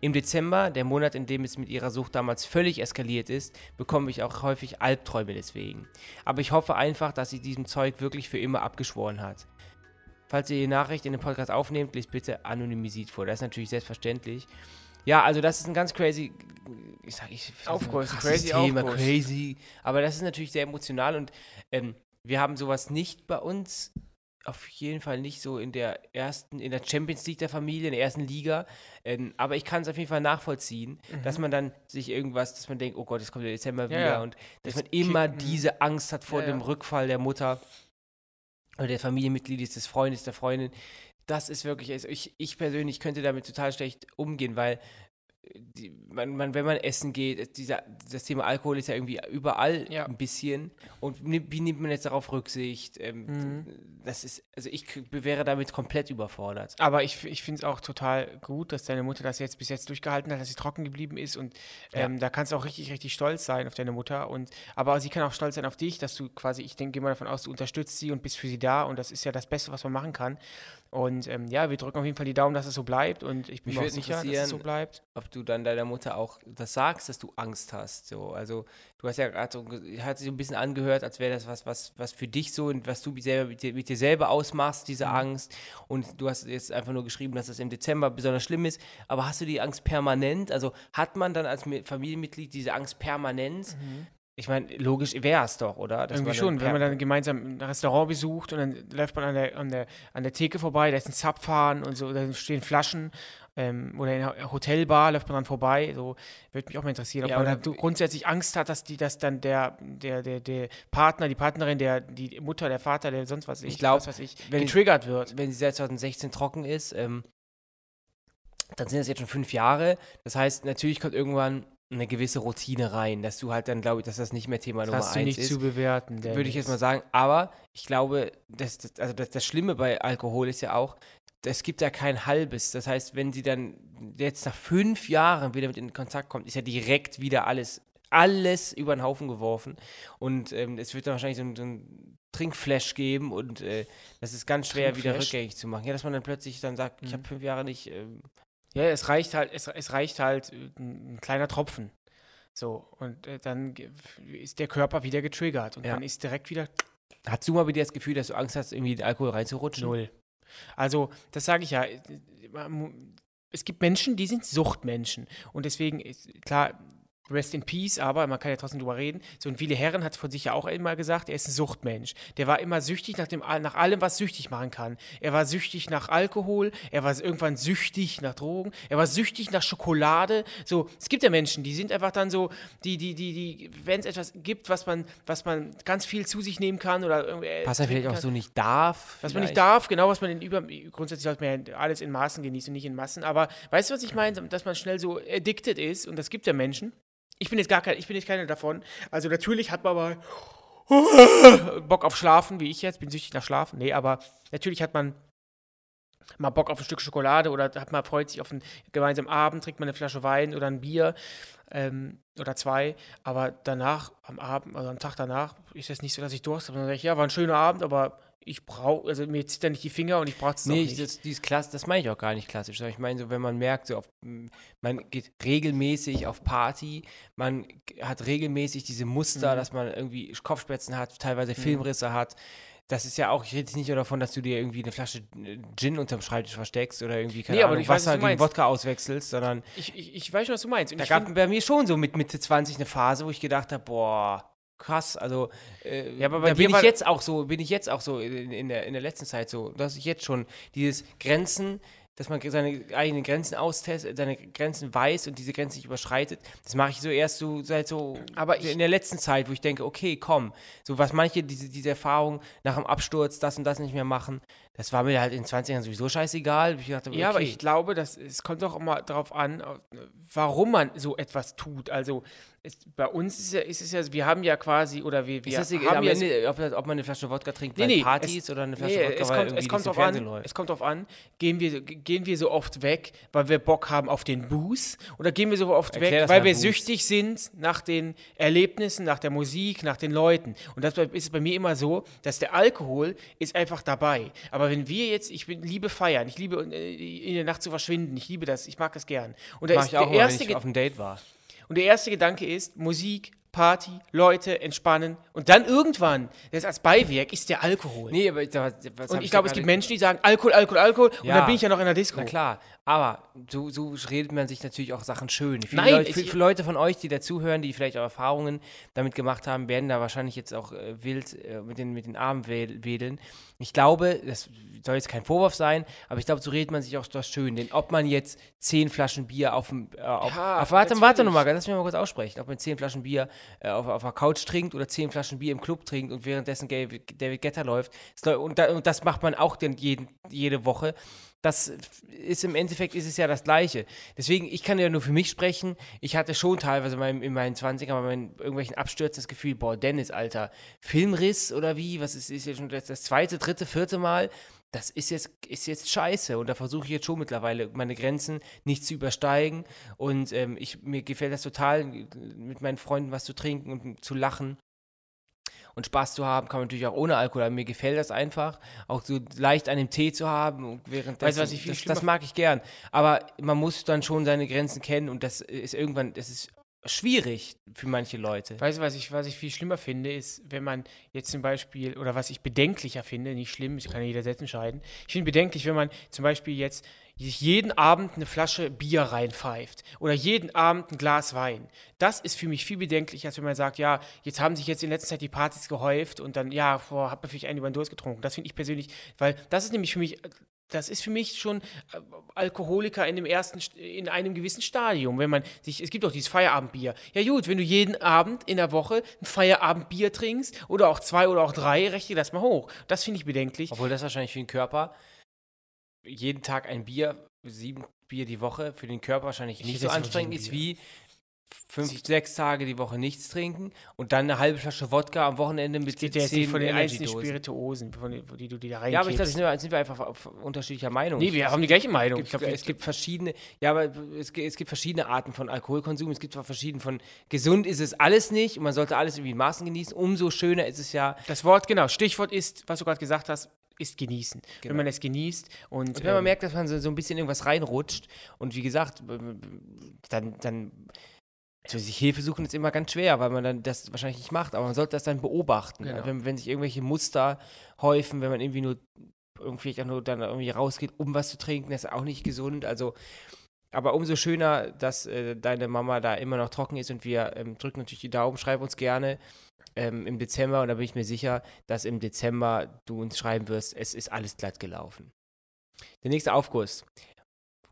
Im Dezember, der Monat, in dem es mit ihrer Sucht damals völlig eskaliert ist, bekomme ich auch häufig Albträume deswegen. Aber ich hoffe einfach, dass sie diesem Zeug wirklich für immer abgeschworen hat. Falls ihr die Nachricht in den Podcast aufnehmt, lest bitte anonymisiert vor. Das ist natürlich selbstverständlich. Ja, also das ist ein ganz crazy, ich sag, ich Aufguss, crazy Thema, Aufguss. crazy. Aber das ist natürlich sehr emotional und ähm, wir haben sowas nicht bei uns, auf jeden Fall nicht so in der ersten, in der Champions League der Familie, in der ersten Liga. Ähm, aber ich kann es auf jeden Fall nachvollziehen, mhm. dass man dann sich irgendwas, dass man denkt, oh Gott, es kommt der Dezember ja, wieder ja. und dass das man immer Kind, diese Angst hat vor ja, dem Rückfall der Mutter oder der Familienmitglied des Freundes, der Freundin das ist wirklich, ich, ich persönlich könnte damit total schlecht umgehen, weil die, man, man, wenn man essen geht, dieser, das Thema Alkohol ist ja irgendwie überall Ja. ein bisschen. Und wie nimmt man jetzt darauf Rücksicht? Ähm, Mhm. Das ist, also ich wäre damit komplett überfordert. Aber ich, ich finde es auch total gut, dass deine Mutter das jetzt bis jetzt durchgehalten hat, dass sie trocken geblieben ist. Und ähm, da kannst du auch richtig, richtig stolz sein auf deine Mutter. Und, aber sie kann auch stolz sein auf dich, dass du quasi, ich denke, gehe mal davon aus, du unterstützt sie und bist für sie da. Und das ist ja das Beste, was man machen kann. Und ähm, ja, wir drücken auf jeden Fall die Daumen, dass es so bleibt. Und ich bin Mich mir sicher, dass es so bleibt. Ob du dann deiner Mutter auch das sagst, dass du Angst hast. So. Also du hast ja gerade so, hat sich so ein bisschen angehört, als wäre das was, was, was für dich so und was du mit, selber, mit, dir, mit dir selber ausmachst, diese Mhm. Angst. Und du hast jetzt einfach nur geschrieben, dass das im Dezember besonders schlimm ist. Aber hast du die Angst permanent? Also hat man dann als Mi- Familienmitglied diese Angst permanent? Ich meine, logisch wäre es doch, oder? Dass. Irgendwie schon, wenn man dann gemeinsam ein Restaurant besucht und dann läuft man an der, an der, an der Theke vorbei, da ist ein Zapfhahn und so, da stehen Flaschen ähm, oder in der Hotelbar läuft man dann vorbei. So würde mich auch mal interessieren, ob Ja, man oder- da du- grundsätzlich Angst hat, dass die, dass dann der, der, der, der Partner, die Partnerin, der, die Mutter, der Vater, der sonst was Ich glaub, was weiß ich, wenn- getriggert wird. wenn sie seit 2016 trocken ist, ähm, dann sind das jetzt schon fünf Jahre. Das heißt, natürlich kommt irgendwann eine gewisse Routine rein, dass du halt dann, glaube ich, dass das nicht mehr Thema Das Nummer hast du eins nicht ist. zu bewerten. würde ich jetzt mal sagen. Aber ich glaube, das, das, also das, das Schlimme bei Alkohol ist ja auch, es gibt ja kein halbes. Das heißt, wenn sie dann jetzt nach fünf Jahren wieder mit in Kontakt kommt, ist ja direkt wieder alles, alles über den Haufen geworfen. Und ähm, es wird dann wahrscheinlich so ein, so ein Trinkflash geben und äh, das ist ganz schwer wieder rückgängig zu machen. Ja, dass man dann plötzlich dann sagt, ich Mhm. habe fünf Jahre nicht. Ähm, Ja, es reicht halt, es, es reicht halt äh, ein, ein kleiner Tropfen. So, und äh, dann ist der Körper wieder getriggert und Ja. man ist direkt wieder hast du mal wieder das Gefühl, dass du Angst hast, irgendwie den Alkohol reinzurutschen? null. Also, das sage ich ja. äh, mu- Es gibt Menschen, die sind Suchtmenschen. Und deswegen, ist, klar, rest in peace, aber man kann ja trotzdem drüber reden. So ein Willi Herren hat von sich ja auch immer gesagt, er ist ein Suchtmensch. Der war immer süchtig nach, dem, nach allem, was süchtig machen kann. Er war süchtig nach Alkohol, er war irgendwann süchtig nach Drogen, er war süchtig nach Schokolade. So, es gibt ja Menschen, die sind einfach dann so, die, die, die, die, wenn es etwas gibt, was man, was man ganz viel zu sich nehmen kann oder irgendwie. äh, Was er vielleicht trinken auch kann. so nicht darf. Was man nicht vielleicht. darf, genau, was man in über. Grundsätzlich sollte man ja alles in Maßen genießen und nicht in Massen. Aber weißt du, was ich meine? Dass man schnell so addicted ist und das gibt ja Menschen. Ich bin jetzt gar kein, ich bin jetzt keiner davon. Also natürlich hat man mal Bock auf Schlafen, wie ich jetzt, bin süchtig nach Schlafen. Nee, aber natürlich hat man mal Bock auf ein Stück Schokolade oder hat man freut sich auf einen gemeinsamen Abend, trinkt man eine Flasche Wein oder ein Bier ähm, oder zwei. Aber danach, am Abend, also am Tag danach, ist es nicht so, dass ich Durst habe. Sage ich, ja, war ein schöner Abend, aber ich brauche, also mir zieht nicht die Finger und ich brauche es Nee, nicht. das, dieses Klass, das meine ich auch gar nicht klassisch. sondern Ich meine, so, wenn man merkt, so auf, man geht regelmäßig auf Party, man hat regelmäßig diese Muster, Mhm. dass man irgendwie Kopfschmerzen hat, teilweise Filmrisse hat. Das ist ja auch, ich rede nicht nur davon, dass du dir irgendwie eine Flasche äh, Gin unterm Schreibtisch versteckst oder irgendwie, keine Nee, aber Ahnung, weiß, Wasser du gegen. Wodka auswechselst, sondern Ich, ich, ich weiß schon, was du meinst. Und da gab find- bei mir schon so mit Mitte 20 eine Phase, wo ich gedacht habe, boah, krass, also äh, Ja, aber bei da bin ich jetzt auch so, bin ich jetzt auch so in, in, der, in der letzten Zeit so, dass ich jetzt schon dieses Grenzen, dass man seine eigenen Grenzen austestet, seine Grenzen weiß und diese Grenzen nicht überschreitet, das mache ich so erst so seit so Aber in der letzten Zeit, wo ich denke, okay, komm, so was manche diese, diese Erfahrung nach dem Absturz das und das nicht mehr machen, das war mir halt in 20 Jahren sowieso scheißegal. Ich dachte, Ja, aber okay. ich glaube, dass, es kommt doch immer darauf an, warum man so etwas tut. Also es, bei uns ist, ja, ist es ja, wir haben ja quasi, oder wir, wir ist das egal, haben ja Ende, ob, ob man eine Flasche Wodka trinkt Nee, bei Partys es- oder eine Flasche Nee, Wodka, es weil kommt, irgendwie es kommt das drauf an, es kommt drauf an, gehen wir, gehen wir so oft weg, weil wir Bock haben auf den Boost oder gehen wir so oft Erklär weg, weil wir Boost. süchtig sind nach den Erlebnissen, nach der Musik, nach den Leuten. Und das ist bei mir immer so, dass der Alkohol ist einfach dabei. Aber wenn wir jetzt, ich bin, liebe feiern, ich liebe äh, in der Nacht zu verschwinden, ich liebe das, ich mag das gern. Und da Mach ist ich auch der immer, wenn erste ich auf einem Date war. und der erste Gedanke ist Musik, Party, Leute, entspannen und dann irgendwann, das als Beiwerk ist der Alkohol. Nee, aber ich, was und ich glaube, es da gibt Menschen, die sagen Alkohol, Alkohol, Alkohol und Ja. dann bin ich ja noch in der Disco. Na klar, aber so, so redet man sich natürlich auch Sachen schön. Viele Nein, Leute, für, Leute von euch, die dazuhören, die vielleicht auch Erfahrungen damit gemacht haben, werden da wahrscheinlich jetzt auch äh, wild äh, mit, den, mit den Armen wed- wedeln. Ich glaube, das soll jetzt kein Vorwurf sein, aber ich glaube, so redet man sich auch das schön. Denn ob man jetzt zehn Flaschen Bier auf dem. Äh, auf, Ja, auf, warte, warte nochmal, lass mich mal kurz aussprechen. Ob man zehn Flaschen Bier äh, auf, auf der Couch trinkt oder zehn Flaschen Bier im Club trinkt und währenddessen David, David Getter läuft. Und, da, und, das macht man auch den, jeden, jede Woche. Das ist im Endeffekt ist es ja das Gleiche. Deswegen, ich kann ja nur für mich sprechen. Ich hatte schon teilweise in, in meinen 20ern bei irgendwelchen Abstürzen das Gefühl, boah, Dennis, Alter, Filmriss oder wie? Was ist, ist ja schon das, das zweite, dritte, vierte Mal? das ist jetzt, ist jetzt scheiße. Und da versuche ich jetzt schon mittlerweile, meine Grenzen nicht zu übersteigen. Und ähm, ich, mir gefällt das total, mit meinen Freunden was zu trinken und zu lachen. Und Spaß zu haben, kann man natürlich auch ohne Alkohol, aber mir gefällt das einfach, auch so leicht einen Tee zu haben. während weißt, was ich das, das mag ich gern. Aber man muss dann schon seine Grenzen kennen und das ist irgendwann, das ist schwierig für manche Leute. Weißt du, was ich, was ich viel schlimmer finde, ist, wenn man jetzt zum Beispiel, oder was ich bedenklicher finde, nicht schlimm, ich kann jeder selbst entscheiden, ich finde bedenklich, wenn man zum Beispiel jetzt sich jeden Abend eine Flasche Bier reinpfeift oder jeden Abend ein Glas Wein. Das ist für mich viel bedenklicher, als wenn man sagt, ja, jetzt haben sich jetzt in letzter Zeit die Partys gehäuft und dann, ja, boah, hat man vielleicht einen über den Durst getrunken. Das finde ich persönlich, weil das ist nämlich für mich das ist für mich schon äh, Alkoholiker in dem ersten, in einem gewissen Stadium, wenn man sich, es gibt auch dieses Feierabendbier. Ja gut, wenn du jeden Abend in der Woche ein Feierabendbier trinkst oder auch zwei oder auch drei, rechne das mal hoch. Das finde ich bedenklich. Obwohl das wahrscheinlich für den Körper jeden Tag ein Bier, sieben Bier die Woche für den Körper wahrscheinlich nicht so anstrengend ist wie fünf, sechs Tage die Woche nichts trinken und dann eine halbe Flasche Wodka am Wochenende mit geht ja jetzt nicht von den einzelnen Spirituosen, von den, die du dir da rein Ja, aber ich glaube, sind wir, sind wir einfach auf unterschiedlicher Meinung. Nee, wir haben die gleiche Meinung. Es gibt, glaub, es gibt verschiedene, ja, aber es, es, gibt verschiedene Arten von Alkoholkonsum. Es gibt zwar verschiedene von, gesund ist es alles nicht und man sollte alles irgendwie in Maßen genießen. Umso schöner ist es ja. Das Wort, genau, Stichwort ist, was du gerade gesagt hast, ist genießen. Genau. Wenn man es genießt und, und wenn man ähm, merkt, dass man so, so, ein bisschen irgendwas reinrutscht und wie gesagt, dann, dann also sich Hilfe suchen ist immer ganz schwer, weil man dann das wahrscheinlich nicht macht, aber man sollte das dann beobachten. Genau. Wenn, wenn sich irgendwelche Muster häufen, wenn man irgendwie nur irgendwie auch nur dann irgendwie rausgeht, um was zu trinken, das ist auch nicht gesund. Also, aber umso schöner, dass äh, deine Mama da immer noch trocken ist und wir ähm, drücken natürlich die Daumen, schreib uns gerne ähm, im Dezember und da bin ich mir sicher, dass im Dezember du uns schreiben wirst, es ist alles glatt gelaufen. Der nächste Aufguss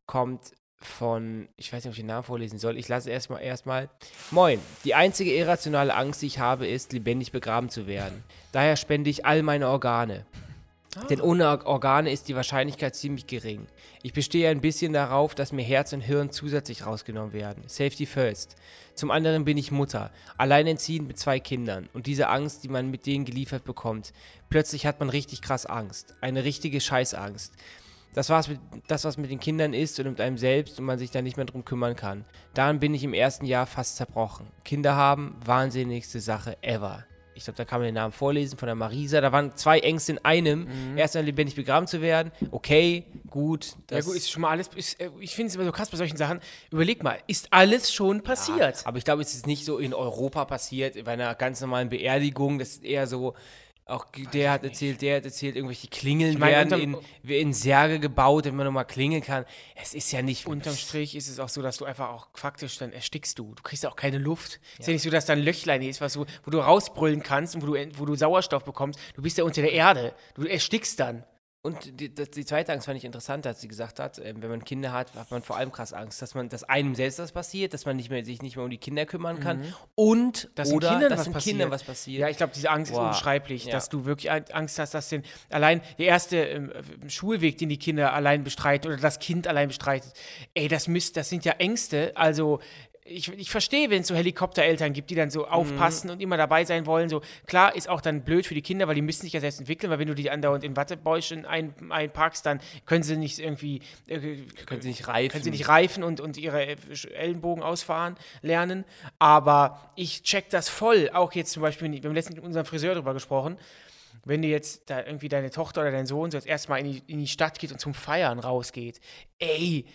kommt von, ich weiß nicht, ob ich den Namen vorlesen soll, ich lasse erstmal erstmal. Moin, die einzige irrationale Angst, die ich habe, ist, lebendig begraben zu werden. Daher spende ich all meine Organe. Ah. Denn ohne Organe ist die Wahrscheinlichkeit ziemlich gering. Ich bestehe ein bisschen darauf, dass mir Herz und Hirn zusätzlich rausgenommen werden. Safety first. Zum anderen bin ich Mutter, alleinerziehend mit zwei Kindern. Und diese Angst, die man mit denen geliefert bekommt, plötzlich hat man richtig krass Angst. Eine richtige Scheißangst das, war's mit, das, was mit den Kindern ist und mit einem selbst und man sich da nicht mehr drum kümmern kann. Daran bin ich im ersten Jahr fast zerbrochen. Kinder haben, wahnsinnigste Sache ever. Ich glaube, da kann man den Namen vorlesen von der Marisa. Da waren zwei Ängste in einem. Mhm. Erst lebendig begraben zu werden. Okay, gut. ja, gut, ist schon mal alles. Ist, äh, ich finde es immer so krass bei solchen Sachen. Überleg mal, ist alles schon passiert? Ja, aber ich glaube, es ist nicht so in Europa passiert, bei einer ganz normalen Beerdigung. Das ist eher so auch der hat erzählt, der hat erzählt, irgendwelche Klingeln ich mein, werden in, in Särge gebaut, damit man nochmal klingeln kann. Es ist ja nicht. Unterm Strich ist es auch so, dass du einfach auch faktisch dann erstickst du. Du kriegst ja auch keine Luft. Ja. Es ist ja nicht so, dass da ein Löchlein ist, was du, wo du rausbrüllen kannst und wo du, wo du Sauerstoff bekommst. Du bist ja unter der Erde. Du erstickst dann. Und die, die, zweite Angst fand ich interessant, als sie gesagt hat, äh, wenn man Kinder hat, hat man vor allem krass Angst, dass man, dass einem selbst das passiert, dass man nicht mehr, sich nicht mehr um die Kinder kümmern kann mhm. und dass oder Kindern dass was Kindern was passiert. Ja, ich glaube, diese Angst wow. ist unbeschreiblich, ja. dass du wirklich Angst hast, dass den, allein der erste ähm, Schulweg, den die Kinder allein bestreiten oder das Kind allein bestreitet, ey, das müsst, das sind ja Ängste, also ich, ich verstehe, wenn es so Helikoptereltern gibt, die dann so aufpassen mhm. und immer dabei sein wollen. So klar ist auch dann blöd für die Kinder, weil die müssen sich ja selbst entwickeln, weil wenn du die andauernd in Wattebäuschen ein, einpackst, dann können sie nicht irgendwie äh, können sie nicht reifen, können sie nicht reifen und, und ihre Ellenbogen ausfahren lernen. Aber ich check das voll. Auch jetzt zum Beispiel, wir haben letztens mit unserem Friseur darüber gesprochen wenn du jetzt da irgendwie deine Tochter oder dein Sohn so jetzt erstmal in die, in die Stadt geht und zum Feiern rausgeht, ey,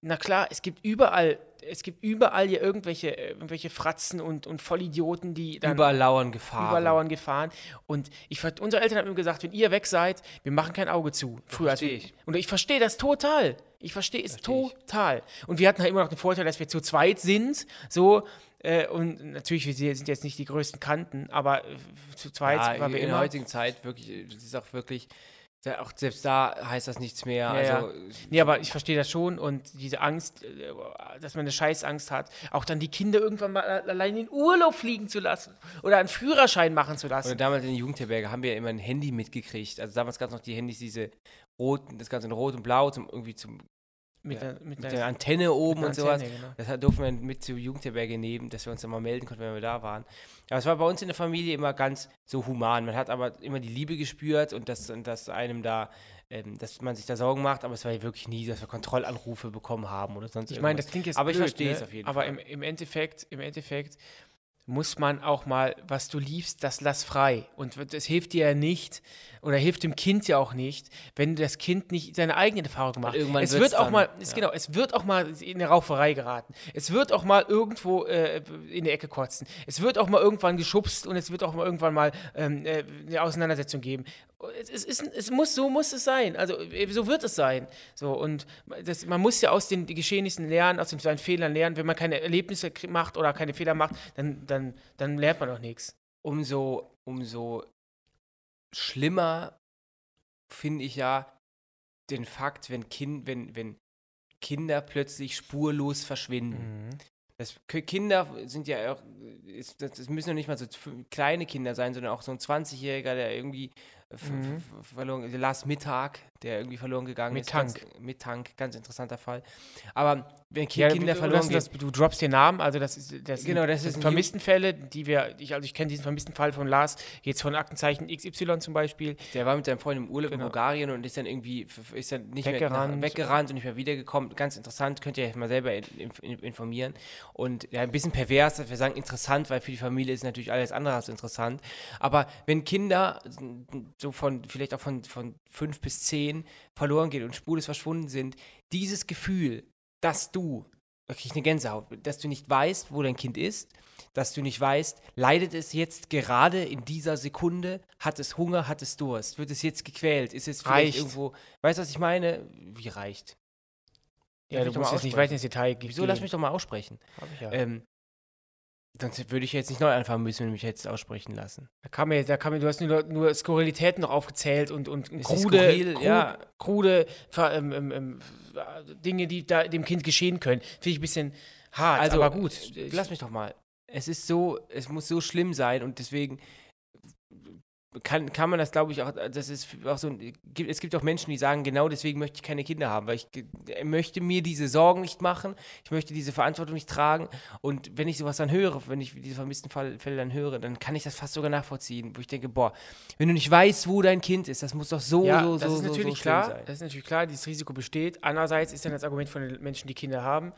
na klar, es gibt überall, es gibt überall hier irgendwelche, irgendwelche Fratzen und, und Vollidioten, die dann überall lauern Gefahren. Überall lauern Gefahren. Und ich, unsere Eltern haben immer gesagt, wenn ihr weg seid, wir machen kein Auge zu. Früher. Verstehe ich. Und ich verstehe das total. Ich verstehe es versteh total. Und wir hatten halt immer noch den Vorteil, dass wir zu zweit sind. So, äh, und natürlich, wir sind jetzt nicht die größten Kanten, aber äh, zu zweit ja, waren wir in immer. In der heutigen Zeit wirklich, es ist auch wirklich auch selbst da heißt das nichts mehr. Ja, also, ja. Nee, aber ich verstehe das schon und diese Angst, äh, dass man eine Scheißangst hat, auch dann die Kinder irgendwann mal allein in Urlaub fliegen zu lassen oder einen Führerschein machen zu lassen. Oder damals in der Jugendherberge haben wir ja immer ein Handy mitgekriegt. Also damals gab es noch die Handys, diese roten, das Ganze in rot und blau, zum, irgendwie zum mit, ja, der, mit, mit der, Antenne oben und sowas. Antenne, genau. Das durften wir mit zur Jugendherberge nehmen, dass wir uns dann mal melden konnten, wenn wir da waren. Aber es war bei uns in der Familie immer ganz so human. Man hat aber immer die Liebe gespürt und dass, und dass einem da, ähm, dass man sich da Sorgen macht, aber es war ja wirklich nie, dass wir Kontrollanrufe bekommen haben oder sonst Ich meine, das klingt jetzt Aber ich blöd, verstehe ne? es auf jeden Aber Fall. im, im Endeffekt, im Endeffekt muss man auch mal, was du liebst, das lass frei. Und das hilft dir ja nicht oder hilft dem Kind ja auch nicht, wenn das Kind nicht seine eigenen Erfahrungen macht. irgendwann es wird auch dann, mal, es, ja. genau, es wird auch mal in eine Rauferei geraten. Es wird auch mal irgendwo äh, in die Ecke kotzen. Es wird auch mal irgendwann geschubst und es wird auch mal irgendwann mal ähm, äh, eine Auseinandersetzung geben. Es, es, ist, es muss, so muss es sein. Also äh, so wird es sein. So und das, man muss ja aus den Geschehnissen lernen, aus den seinen Fehlern lernen. Wenn man keine Erlebnisse macht oder keine Fehler macht, dann, dann, dann lernt man auch nichts. umso, umso schlimmer finde ich ja den Fakt, wenn, kind, wenn, wenn Kinder plötzlich spurlos verschwinden. Das, K- Kinder sind ja auch, das, das müssen ja nicht mal so kleine Kinder sein, sondern auch so ein 20-Jähriger, der irgendwie f- Mhm. verloren, der Lars Mittag, der irgendwie verloren gegangen Mit ist. Tank. Ganz, mit Tank, ganz interessanter Fall. Aber wenn Ja, Kinder verloren gehen, das, du droppst hier Namen, also das ist das Genau, das sind ein vermissten Fälle, die wir, ich, also ich kenne diesen vermissten Fall von Lars, jetzt von Aktenzeichen XY zum Beispiel. Der war mit seinem Freund im Urlaub Genau. in Bulgarien und ist dann irgendwie ist dann nicht mehr Weggerannt. nach, weggerannt und nicht mehr wiedergekommen. Ganz interessant, könnt ihr euch mal selber in, in, informieren. Und ja, ein bisschen pervers, dass wir sagen interessant, weil für die Familie ist natürlich alles andere als interessant. Aber wenn Kinder so von, vielleicht auch von, von fünf bis zehn verloren gehen und spurlos verschwunden sind, dieses Gefühl, dass du, da krieg ich eine Gänsehaut, dass du nicht weißt, wo dein Kind ist, dass du nicht weißt, leidet es jetzt gerade in dieser Sekunde, hat es Hunger, hat es Durst, wird es jetzt gequält, ist es vielleicht Reicht. irgendwo, weißt du, was ich meine? Wie reicht? Ja, Lass du musst jetzt nicht weiter ins Detail gehen. Wieso? Lass mich doch mal aussprechen. Hab ich ja. Ähm, sonst würde ich jetzt nicht neu anfangen müssen, wenn du mich jetzt aussprechen lassen. Da kam mir, da kam mir, du hast nur, nur Skurrilitäten noch aufgezählt und, und Ist krude, skurril, kru- ja. krude ähm, ähm, ähm, Dinge, die da dem Kind geschehen können. Finde ich ein bisschen hart, Also, aber gut. Lass mich doch mal. Es ist so, es muss so schlimm sein und deswegen kann, kann man das, glaube ich, auch, das ist auch so, es gibt auch Menschen, die sagen, genau deswegen möchte ich keine Kinder haben, weil ich möchte mir diese Sorgen nicht machen, ich möchte diese Verantwortung nicht tragen und wenn ich sowas dann höre, wenn ich diese vermissten Fälle dann höre, dann kann ich das fast sogar nachvollziehen, wo ich denke, boah, wenn du nicht weißt, wo dein Kind ist, das muss doch so, ja, so, das so, ist so, natürlich so klar. sein. Das ist natürlich klar, dieses Risiko besteht. Andererseits ist dann das Argument von den Menschen, die Kinder haben.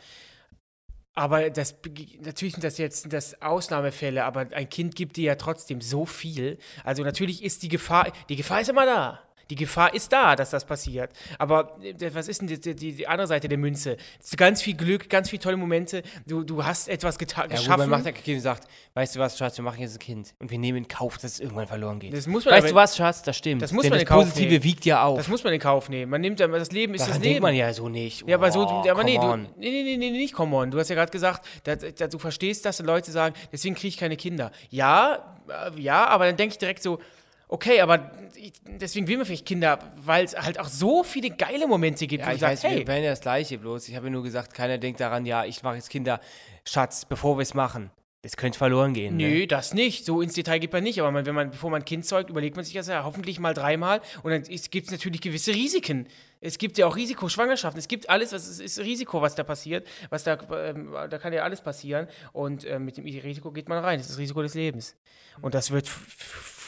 Aber das, natürlich sind das jetzt das Ausnahmefälle, aber ein Kind gibt dir ja trotzdem so viel. Also natürlich ist die Gefahr, die Gefahr ist immer da. Die Gefahr ist da, dass das passiert. Aber äh, was ist denn die, die, die andere Seite der Münze? Ganz viel Glück, ganz viele tolle Momente. Du, du hast etwas geta- Ja, geschaffen. macht der Kind und sagt, weißt du was, Schatz, wir machen jetzt ein Kind und wir nehmen in Kauf, dass es irgendwann verloren geht. das muss man Weißt aber- du was, Schatz, das stimmt. Das muss Denn man das in Kauf Positive nehmen. wiegt ja auf. Das muss man in Kauf nehmen. Man nimmt das Leben ist Daran das denkt Leben. man ja so nicht. Ja, aber so, Oh, aber nee, du, nee, nee, nee, nee, nicht come on. Du hast ja gerade gesagt, da, da, du verstehst das, und Leute sagen, deswegen kriege ich keine Kinder. Ja, äh, ja, aber dann denke ich direkt so, okay, aber deswegen will man vielleicht Kinder, weil es halt auch so viele geile Momente gibt, Ja, wo ich sagst, weiß, hey, wir wären ja das Gleiche bloß. Ich habe ja nur gesagt, keiner denkt daran, ja, ich mache jetzt Kinder. Schatz, bevor wir es machen, das könnte verloren gehen. Nö, Ne? das nicht. So ins Detail geht man nicht. Aber man, wenn man, bevor man ein Kind zeugt, überlegt man sich das ja hoffentlich mal dreimal. Und dann gibt es natürlich gewisse Risiken. Es gibt ja auch Risikoschwangerschaften. Es gibt alles, was es ist Risiko, was da passiert. Was da, ähm, da kann ja alles passieren. Und äh, mit dem Risiko geht man rein. Das ist das Risiko des Lebens. Und das wird,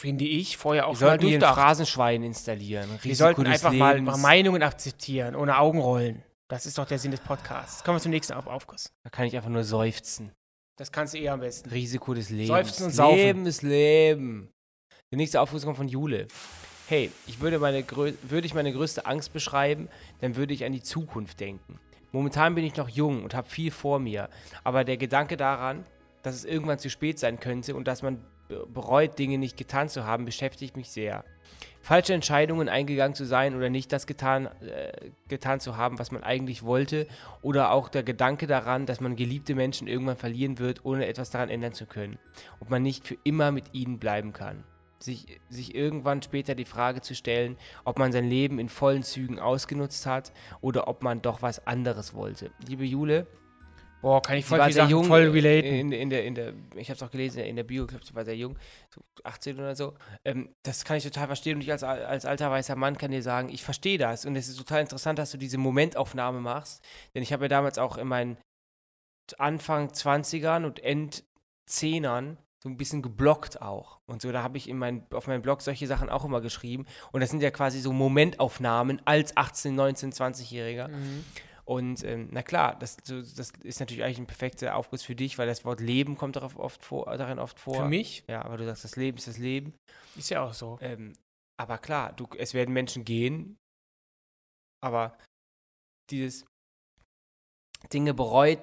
finde ich, vorher auch Wir sollten mal durchdacht. Phrasenschwein installieren. Wir Risiko sollten des einfach mal, mal Meinungen akzeptieren, ohne Augenrollen. Das ist doch der Sinn des Podcasts. Kommen wir zum nächsten Auf Aufguss. Da kann ich einfach nur seufzen. Das kannst du eher am besten. Risiko des Lebens. Seufzen und saufen. Leben ist Leben. Der nächste Aufruf kommt von Jule. Hey, ich würde, meine würde ich meine größte Angst beschreiben, dann würde ich an die Zukunft denken. Momentan bin ich noch jung und habe viel vor mir, aber der Gedanke daran, dass es irgendwann zu spät sein könnte und dass man bereut, Dinge nicht getan zu haben, beschäftigt mich sehr. Falsche Entscheidungen eingegangen zu sein oder nicht das getan, äh, getan zu haben, was man eigentlich wollte, oder auch der Gedanke daran, dass man geliebte Menschen irgendwann verlieren wird, ohne etwas daran ändern zu können. Und man nicht für immer mit ihnen bleiben kann. sich, sich irgendwann später die Frage zu stellen, ob man sein Leben in vollen Zügen ausgenutzt hat oder ob man doch was anderes wollte. Liebe Jule, Boah, kann ich sie voll war viel sehr Sachen jung, voll äh, relaten. In, in der, in der, ich habe es auch gelesen, in der Bio, ich glaube, sie war sehr jung, so 18 oder so. Ähm, das kann ich total verstehen und ich als, als alter weißer Mann kann dir sagen, ich verstehe das und es ist total interessant, dass du diese Momentaufnahme machst, denn ich habe ja damals auch in meinen Anfang 20ern und End 10ern so ein bisschen geblockt auch. Und so, da habe ich in mein, auf meinem Blog solche Sachen auch immer geschrieben. Und das sind ja quasi so Momentaufnahmen als 18, 19, 20-Jähriger. Mhm. Und ähm, na klar, das, das ist natürlich eigentlich ein perfekter Aufguss für dich, weil das Wort Leben kommt darauf oft vor, darin oft vor. Für mich Ja, aber du sagst, das Leben ist das Leben. ist ja auch so. Ähm, aber klar, du, es werden Menschen gehen, aber dieses Dinge bereut,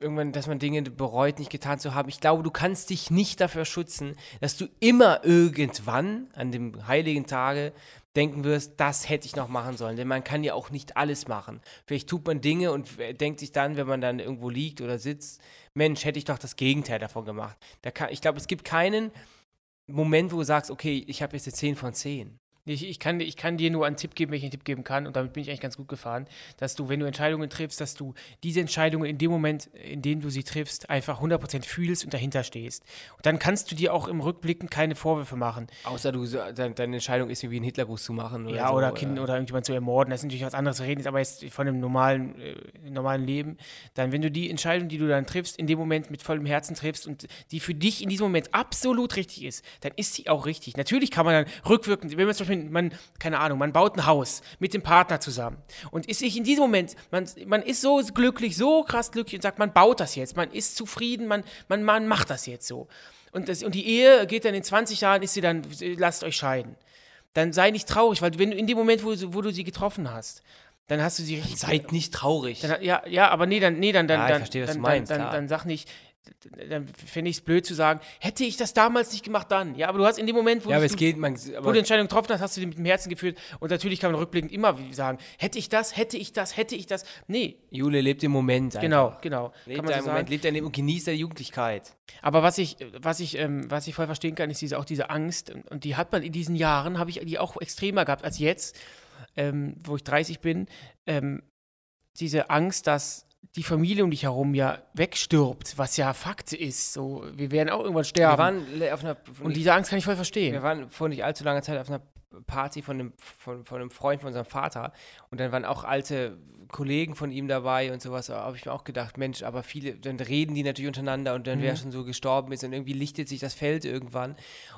irgendwann, dass man Dinge bereut, nicht getan zu haben. Ich glaube, du kannst dich nicht dafür schützen, dass du immer irgendwann an dem heiligen Tage denken wirst, das hätte ich noch machen sollen. Denn man kann ja auch nicht alles machen. Vielleicht tut man Dinge und denkt sich dann, wenn man dann irgendwo liegt oder sitzt, Mensch, hätte ich doch das Gegenteil davon gemacht. Da kann, ich glaube, es gibt keinen Moment, wo du sagst, okay, ich habe jetzt eine 10 von 10. Ich, ich, kann, ich kann dir nur einen Tipp geben, welchen Tipp geben kann, und damit bin ich eigentlich ganz gut gefahren, dass du, wenn du Entscheidungen triffst, dass du diese Entscheidungen in dem Moment, in dem du sie triffst, einfach 100% fühlst und dahinter stehst. Und dann kannst du dir auch im Rückblicken keine Vorwürfe machen. Außer du, so- dein, deine Entscheidung ist, irgendwie einen Hitlergruß zu machen. Oder ja, so, oder Kind oder irgendjemand zu ermorden, das ist natürlich was anderes. Wir reden jetzt aber jetzt von einem normalen, äh, normalen Leben. Dann, wenn du die Entscheidung, die du dann triffst, in dem Moment mit vollem Herzen triffst und die für dich in diesem Moment absolut richtig ist, dann ist sie auch richtig. Natürlich kann man dann rückwirkend, wenn man zum Beispiel, man, keine Ahnung, man baut ein Haus mit dem Partner zusammen und ist sich in diesem Moment, man, man ist so glücklich, so krass glücklich und sagt, man baut das jetzt, man ist zufrieden, man, man, man macht das jetzt so. Und, das, und die Ehe geht dann in 20 Jahren, ist sie dann, lasst euch scheiden dann sei nicht traurig, weil wenn du in dem Moment, wo, du- wo du sie getroffen hast, dann hast du sie. Seid nicht traurig. Dann, ja, ja, aber nee, dann, nee, dann, dann, Ja, ich dann, verstehe, dann, meinst, dann, dann, dann sag nicht, dann finde ich es blöd zu sagen, hätte ich das damals nicht gemacht, dann. Ja, aber du hast in dem Moment, wo, ja, du, es geht, man, wo die Entscheidung getroffen hast, hast du die mit dem Herzen geführt. Und natürlich kann man rückblickend immer sagen, hätte ich das, hätte ich das, hätte ich das. Nee, Jule lebt im Moment. Einfach. genau, genau. Lebt deinen so Moment, lebt dein Leben und genießt deine Jugendlichkeit. Aber was ich, was ich, ähm, was ich voll verstehen kann, ist diese, auch diese Angst. Und, und die hat man in diesen Jahren, habe ich die auch extremer gehabt als jetzt, ähm, wo ich 30 bin. Ähm, diese Angst, dass die Familie um dich herum ja wegstirbt, was ja Fakt ist. So, wir werden auch irgendwann Wir sterben. waren le- auf einer, und diese Angst kann ich voll verstehen. wir waren vor nicht allzu langer Zeit auf einer Party von einem, von, von einem Freund von unserem Vater und dann waren auch alte Kollegen von ihm dabei und sowas. Da habe ich mir auch gedacht, Mensch, aber viele, dann reden die natürlich untereinander und dann wer schon so gestorben ist und irgendwie lichtet sich das Feld irgendwann.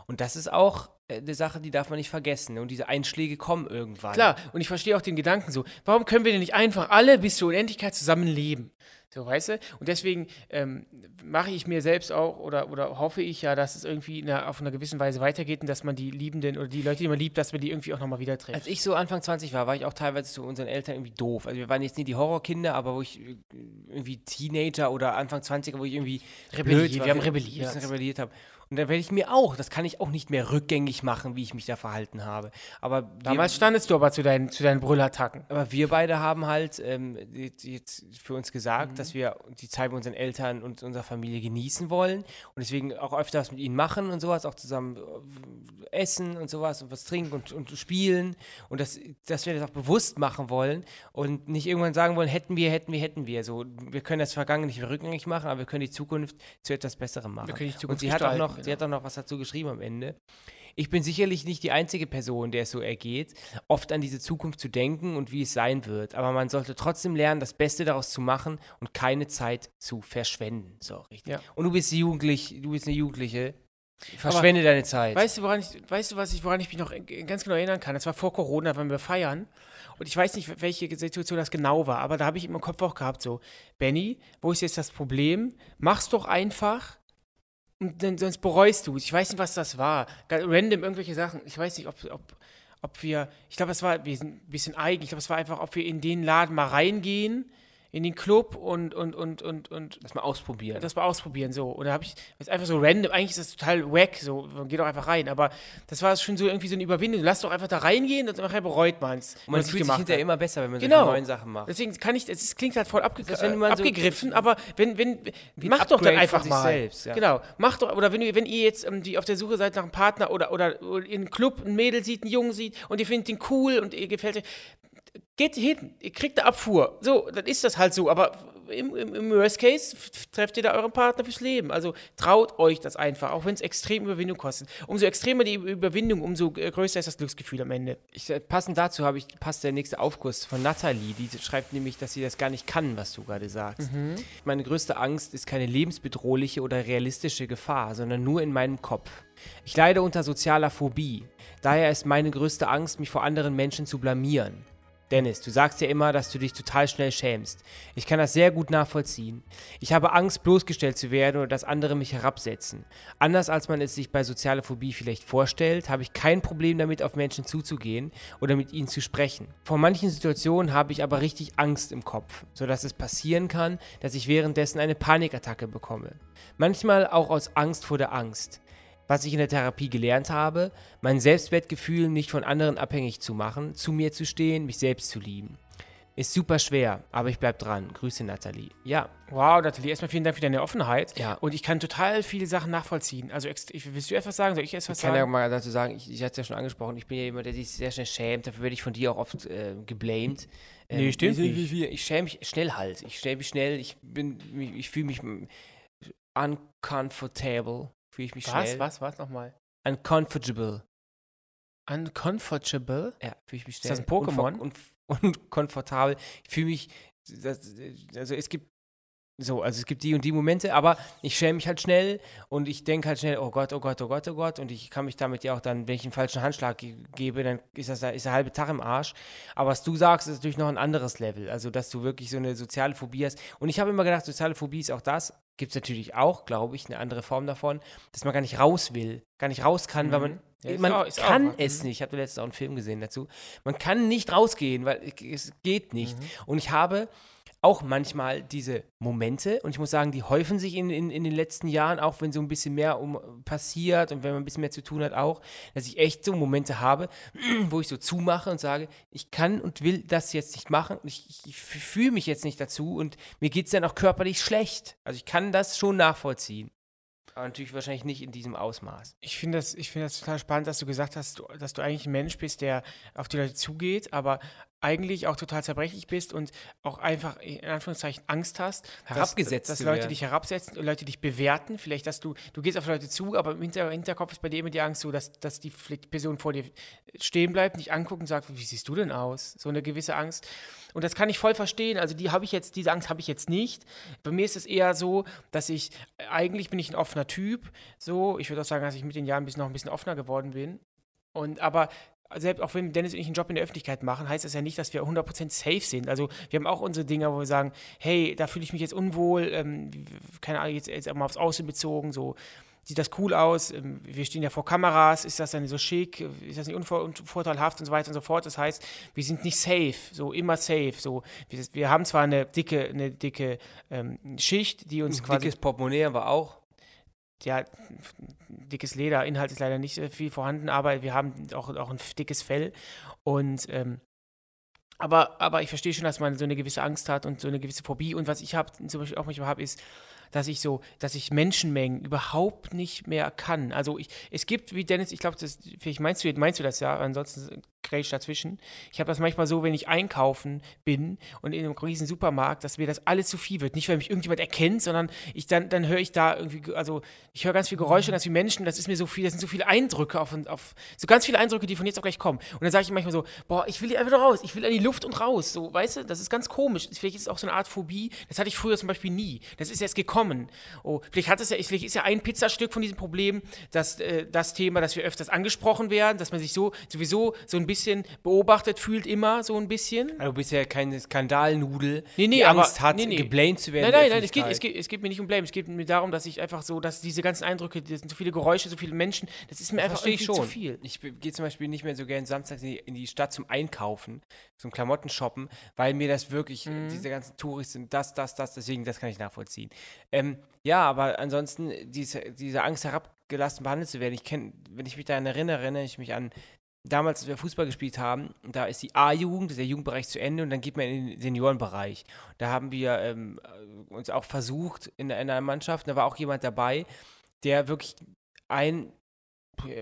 Und das ist auch eine Sache, die darf man nicht vergessen. Und diese Einschläge kommen irgendwann. Klar, und ich verstehe auch den Gedanken so, warum können wir denn nicht einfach alle bis zur Unendlichkeit zusammen leben? So, weißt du? Und deswegen ähm, mache ich mir selbst auch oder, oder hoffe ich ja, dass es irgendwie in einer, auf einer gewissen Weise weitergeht und dass man die Liebenden oder die Leute, die man liebt, dass man die irgendwie auch nochmal wieder trifft. Als ich so Anfang 20 war, war ich auch teilweise zu unseren Eltern irgendwie doof. Also wir waren jetzt nie die Horrorkinder, aber wo ich äh, irgendwie Teenager oder Anfang 20er, wo ich irgendwie Rebelliert, blöd war, wir haben ein rebelliert. bisschen rebelliert habe. Und dann werde ich mir auch, das kann ich auch nicht mehr rückgängig machen, wie ich mich da verhalten habe. Aber wir, Damals standest du aber zu deinen, zu deinen Brüllattacken. aber wir beide haben halt ähm, jetzt- für uns gesagt, Mhm. dass wir die Zeit mit unseren Eltern und unserer Familie genießen wollen und deswegen auch öfter was mit ihnen machen und sowas, auch zusammen äh, essen und sowas und was trinken und, und spielen und das, dass wir das auch bewusst machen wollen und nicht irgendwann sagen wollen, hätten wir, hätten wir, hätten wir. So, wir können das Vergangene nicht mehr rückgängig machen, aber wir können die Zukunft zu etwas Besserem machen. Wir können die und Zukunft sie hat auch noch, sie hat auch noch was dazu geschrieben am Ende. Ich bin sicherlich nicht die einzige Person, der es so ergeht, oft an diese Zukunft zu denken und wie es sein wird. Aber man sollte trotzdem lernen, das Beste daraus zu machen und keine Zeit zu verschwenden. So, richtig. Ja. Und du bist jugendlich, du bist eine Jugendliche. Verschwende deine Zeit. Weißt du, woran ich, weißt du, was ich, woran ich mich noch ganz genau erinnern kann? Das war vor Corona, da waren wir feiern. Und ich weiß nicht, welche Situation das genau war, aber da habe ich im Kopf auch gehabt, so, Benny, wo ist jetzt das Problem? Mach's doch einfach und dann, sonst bereust du es. Ich weiß nicht, was das war. Random irgendwelche Sachen. Ich weiß nicht, ob, ob, ob wir, ich glaube, es war, wir sind ein bisschen eigen. Ich glaube, es war einfach, ob wir in den Laden mal reingehen, in den Club und, und, und, und, und Das mal ausprobieren. das mal ausprobieren, so. Und da habe ich, ist einfach so random, eigentlich ist das total wack, so, man geht doch einfach rein, aber das war schon so irgendwie so eine Überwindung. Lass doch einfach da reingehen und nachher bereut man es. Man fühlt sich hinterher immer besser, wenn man Genau. solche neuen Sachen macht. Deswegen kann ich, es klingt halt voll abge wenn man so- abgegriffen, aber wenn, wenn, mach doch dann einfach mal. selbst, ja. Genau, mach doch, oder wenn, ihr- wenn ihr jetzt ähm, die auf der Suche seid nach einem Partner oder, oder, oder in einem Club ein Mädel sieht, einen Jungen sieht und ihr findet ihn cool und ihr gefällt euch, geht hin, ihr kriegt eine Abfuhr. So, dann ist das halt so, aber im, im, im Worst Case trefft ihr da euren Partner fürs Leben. Also traut euch das einfach, auch wenn es extrem Überwindung kostet. Umso extremer die Überwindung, umso äh, größer ist das Glücksgefühl am Ende. Ich, äh, passend dazu habe ich, passt der nächste Aufguss von Nathalie. Die schreibt nämlich, dass sie das gar nicht kann, was du gerade sagst. Meine größte Angst ist keine lebensbedrohliche oder realistische Gefahr, sondern nur in meinem Kopf. Ich leide unter sozialer Phobie. Daher ist meine größte Angst, mich vor anderen Menschen zu blamieren. Dennis, du sagst ja immer, dass du dich total schnell schämst. Ich kann das sehr gut nachvollziehen. Ich habe Angst, bloßgestellt zu werden oder dass andere mich herabsetzen. Anders als man es sich bei sozialer Phobie vielleicht vorstellt, habe ich kein Problem damit, auf Menschen zuzugehen oder mit ihnen zu sprechen. Vor manchen Situationen habe ich aber richtig Angst im Kopf, sodass es passieren kann, dass ich währenddessen eine Panikattacke bekomme. Manchmal auch aus Angst vor der Angst was ich in der Therapie gelernt habe, mein Selbstwertgefühl nicht von anderen abhängig zu machen, zu mir zu stehen, mich selbst zu lieben. Ist super schwer, aber ich bleib dran. Grüße Nathalie. Ja, Wow, Nathalie, erstmal vielen Dank für deine Offenheit. Ja. Und ich kann total viele Sachen nachvollziehen. Also, ich, willst du etwas sagen? Soll ich erst was ich kann ja sagen? mal dazu sagen, ich, ich hatte es ja schon angesprochen, ich bin ja jemand, der sich sehr schnell schämt. Dafür werde ich von dir auch oft äh, geblamed. Ähm, Nee, stimmt nicht. wie- Ich schäme mich schnell halt. Ich schäme mich schnell. Ich bin, ich fühle mich uncomfortable. Fühle ich mich was, schnell. was, was nochmal? Uncomfortable. Uncomfortable? Ja, fühle ich mich Ist schnell. das ein Pokémon? Und, und komfortabel. Ich fühle mich, das, also es gibt so, also es gibt die und die Momente, aber ich schäme mich halt schnell und ich denke halt schnell, oh Gott, oh Gott, oh Gott, oh Gott und ich kann mich damit ja auch dann, wenn ich einen falschen Handschlag ge gebe, dann ist das ist der halbe Tag im Arsch. Aber was du sagst, ist natürlich noch ein anderes Level, also dass du wirklich so eine soziale Phobie hast. Und ich habe immer gedacht, soziale Phobie ist auch das, gibt es natürlich auch, glaube ich, eine andere Form davon, dass man gar nicht raus will, gar nicht raus kann, weil man, Mhm. Ja, man auch- auch kann was. es Mhm. nicht. Ich habe letztens auch einen Film gesehen dazu. Man kann nicht rausgehen, weil es geht nicht. Und ich habe auch manchmal diese Momente und ich muss sagen, die häufen sich in, in, in den letzten Jahren, auch wenn so ein bisschen mehr um, passiert und wenn man ein bisschen mehr zu tun hat auch, dass ich echt so Momente habe, wo ich so zumache und sage, ich kann und will das jetzt nicht machen, ich, ich, fühle mich jetzt nicht dazu und mir geht es dann auch körperlich schlecht. Also ich kann das schon nachvollziehen. Aber natürlich wahrscheinlich nicht in diesem Ausmaß. Ich finde das, ich finde das total spannend, dass du gesagt hast, dass du eigentlich ein Mensch bist, der auf die Leute zugeht, aber eigentlich auch total zerbrechlich bist und auch einfach in Anführungszeichen Angst hast, dass- Herabgesetzt dass, zu Leute werden. dich herabsetzen und Leute dich bewerten. Vielleicht, dass du, du gehst auf Leute zu, aber im Hinter, Hinterkopf ist bei dir immer die Angst so, dass, dass die Person vor dir stehen bleibt, dich anguckt und sagt, wie siehst du denn aus? So eine gewisse Angst. Und das kann ich voll verstehen. Also die habe ich jetzt, diese Angst habe ich jetzt nicht. Bei mir ist es eher so, dass ich, eigentlich bin ich ein offener Typ. So, ich würde auch sagen, dass ich mit den Jahren ein bisschen, noch ein bisschen offener geworden bin. Und aber selbst auch wenn Dennis und ich einen Job in der Öffentlichkeit machen, heißt das ja nicht, dass wir 100% safe sind. Also wir haben auch unsere Dinge, wo wir sagen, hey, da fühle ich mich jetzt unwohl, ähm, keine Ahnung, jetzt, jetzt mal aufs Aussehen bezogen, so sieht das cool aus, ähm, wir stehen ja vor Kameras, ist das dann so schick, ist das nicht unvor unvorteilhaft und so weiter und so fort. Das heißt, wir sind nicht safe, so immer safe. So, wir, wir haben zwar eine dicke, eine dicke ähm, Schicht, die uns Ein quasi dickes Portemonnaie aber auch. Ja, dickes Leder, Inhalt ist leider nicht äh, viel vorhanden, aber wir haben auch, auch ein dickes Fell. Und ähm, aber, aber ich verstehe schon, dass man so eine gewisse Angst hat und so eine gewisse Phobie. Und was ich habe, zum Beispiel auch manchmal habe, ist, dass ich so, dass ich Menschenmengen überhaupt nicht mehr kann. Also ich, es gibt, wie Dennis, ich glaube, das, vielleicht meinst du, meinst du das ja, ansonsten grätsch dazwischen. Ich habe das manchmal so, wenn ich einkaufen bin und in einem riesen Supermarkt, dass mir das alles zu viel wird. Nicht, weil mich irgendjemand erkennt, sondern ich dann, dann höre ich da irgendwie, also ich höre ganz viel Geräusche, ganz viele Menschen, das ist mir so viel, das sind so viele Eindrücke auf, auf so ganz viele Eindrücke, die von jetzt auch gleich kommen. Und dann sage ich manchmal so, boah, ich will hier einfach nur raus, ich will an die Luft und raus, so, weißt du, das ist ganz komisch. Vielleicht ist es auch so eine Art Phobie, das hatte ich früher zum Beispiel nie. Das ist erst gekommen. Oh, vielleicht hat es ja, vielleicht ist ja ein Pizzastück von diesem Problem, dass äh, das Thema, dass wir öfters angesprochen werden, dass man sich so sowieso so ein bisschen beobachtet fühlt, immer so ein bisschen. Also du bist ja keine Skandalnudel, Nee, nee, die Angst aber- hat, nee, nee. geblamed zu werden. Nein, in nein, nein, es geht, es, geht, es geht mir nicht um Blame, es geht mir darum, dass ich einfach so, dass diese ganzen Eindrücke, das sind so viele Geräusche, so viele Menschen, das ist mir einfach Verstehe ich irgendwie schon. zu viel. Ich gehe zum Beispiel nicht mehr so gern samstags in die, in die Stadt zum Einkaufen, zum Klamotten shoppen, weil mir das wirklich, Mhm. diese ganzen Touristen, das, das, das, deswegen, das kann ich nachvollziehen. Ähm, ja, aber ansonsten, diese, diese Angst herabgelassen behandelt zu werden, ich kenne, wenn ich mich daran erinnere, erinnere ich mich an damals, als wir Fußball gespielt haben, da ist die A-Jugend, der Jugendbereich zu Ende und dann geht man in den Seniorenbereich. Da haben wir ähm, uns auch versucht in, in einer Mannschaft, da war auch jemand dabei, der wirklich ein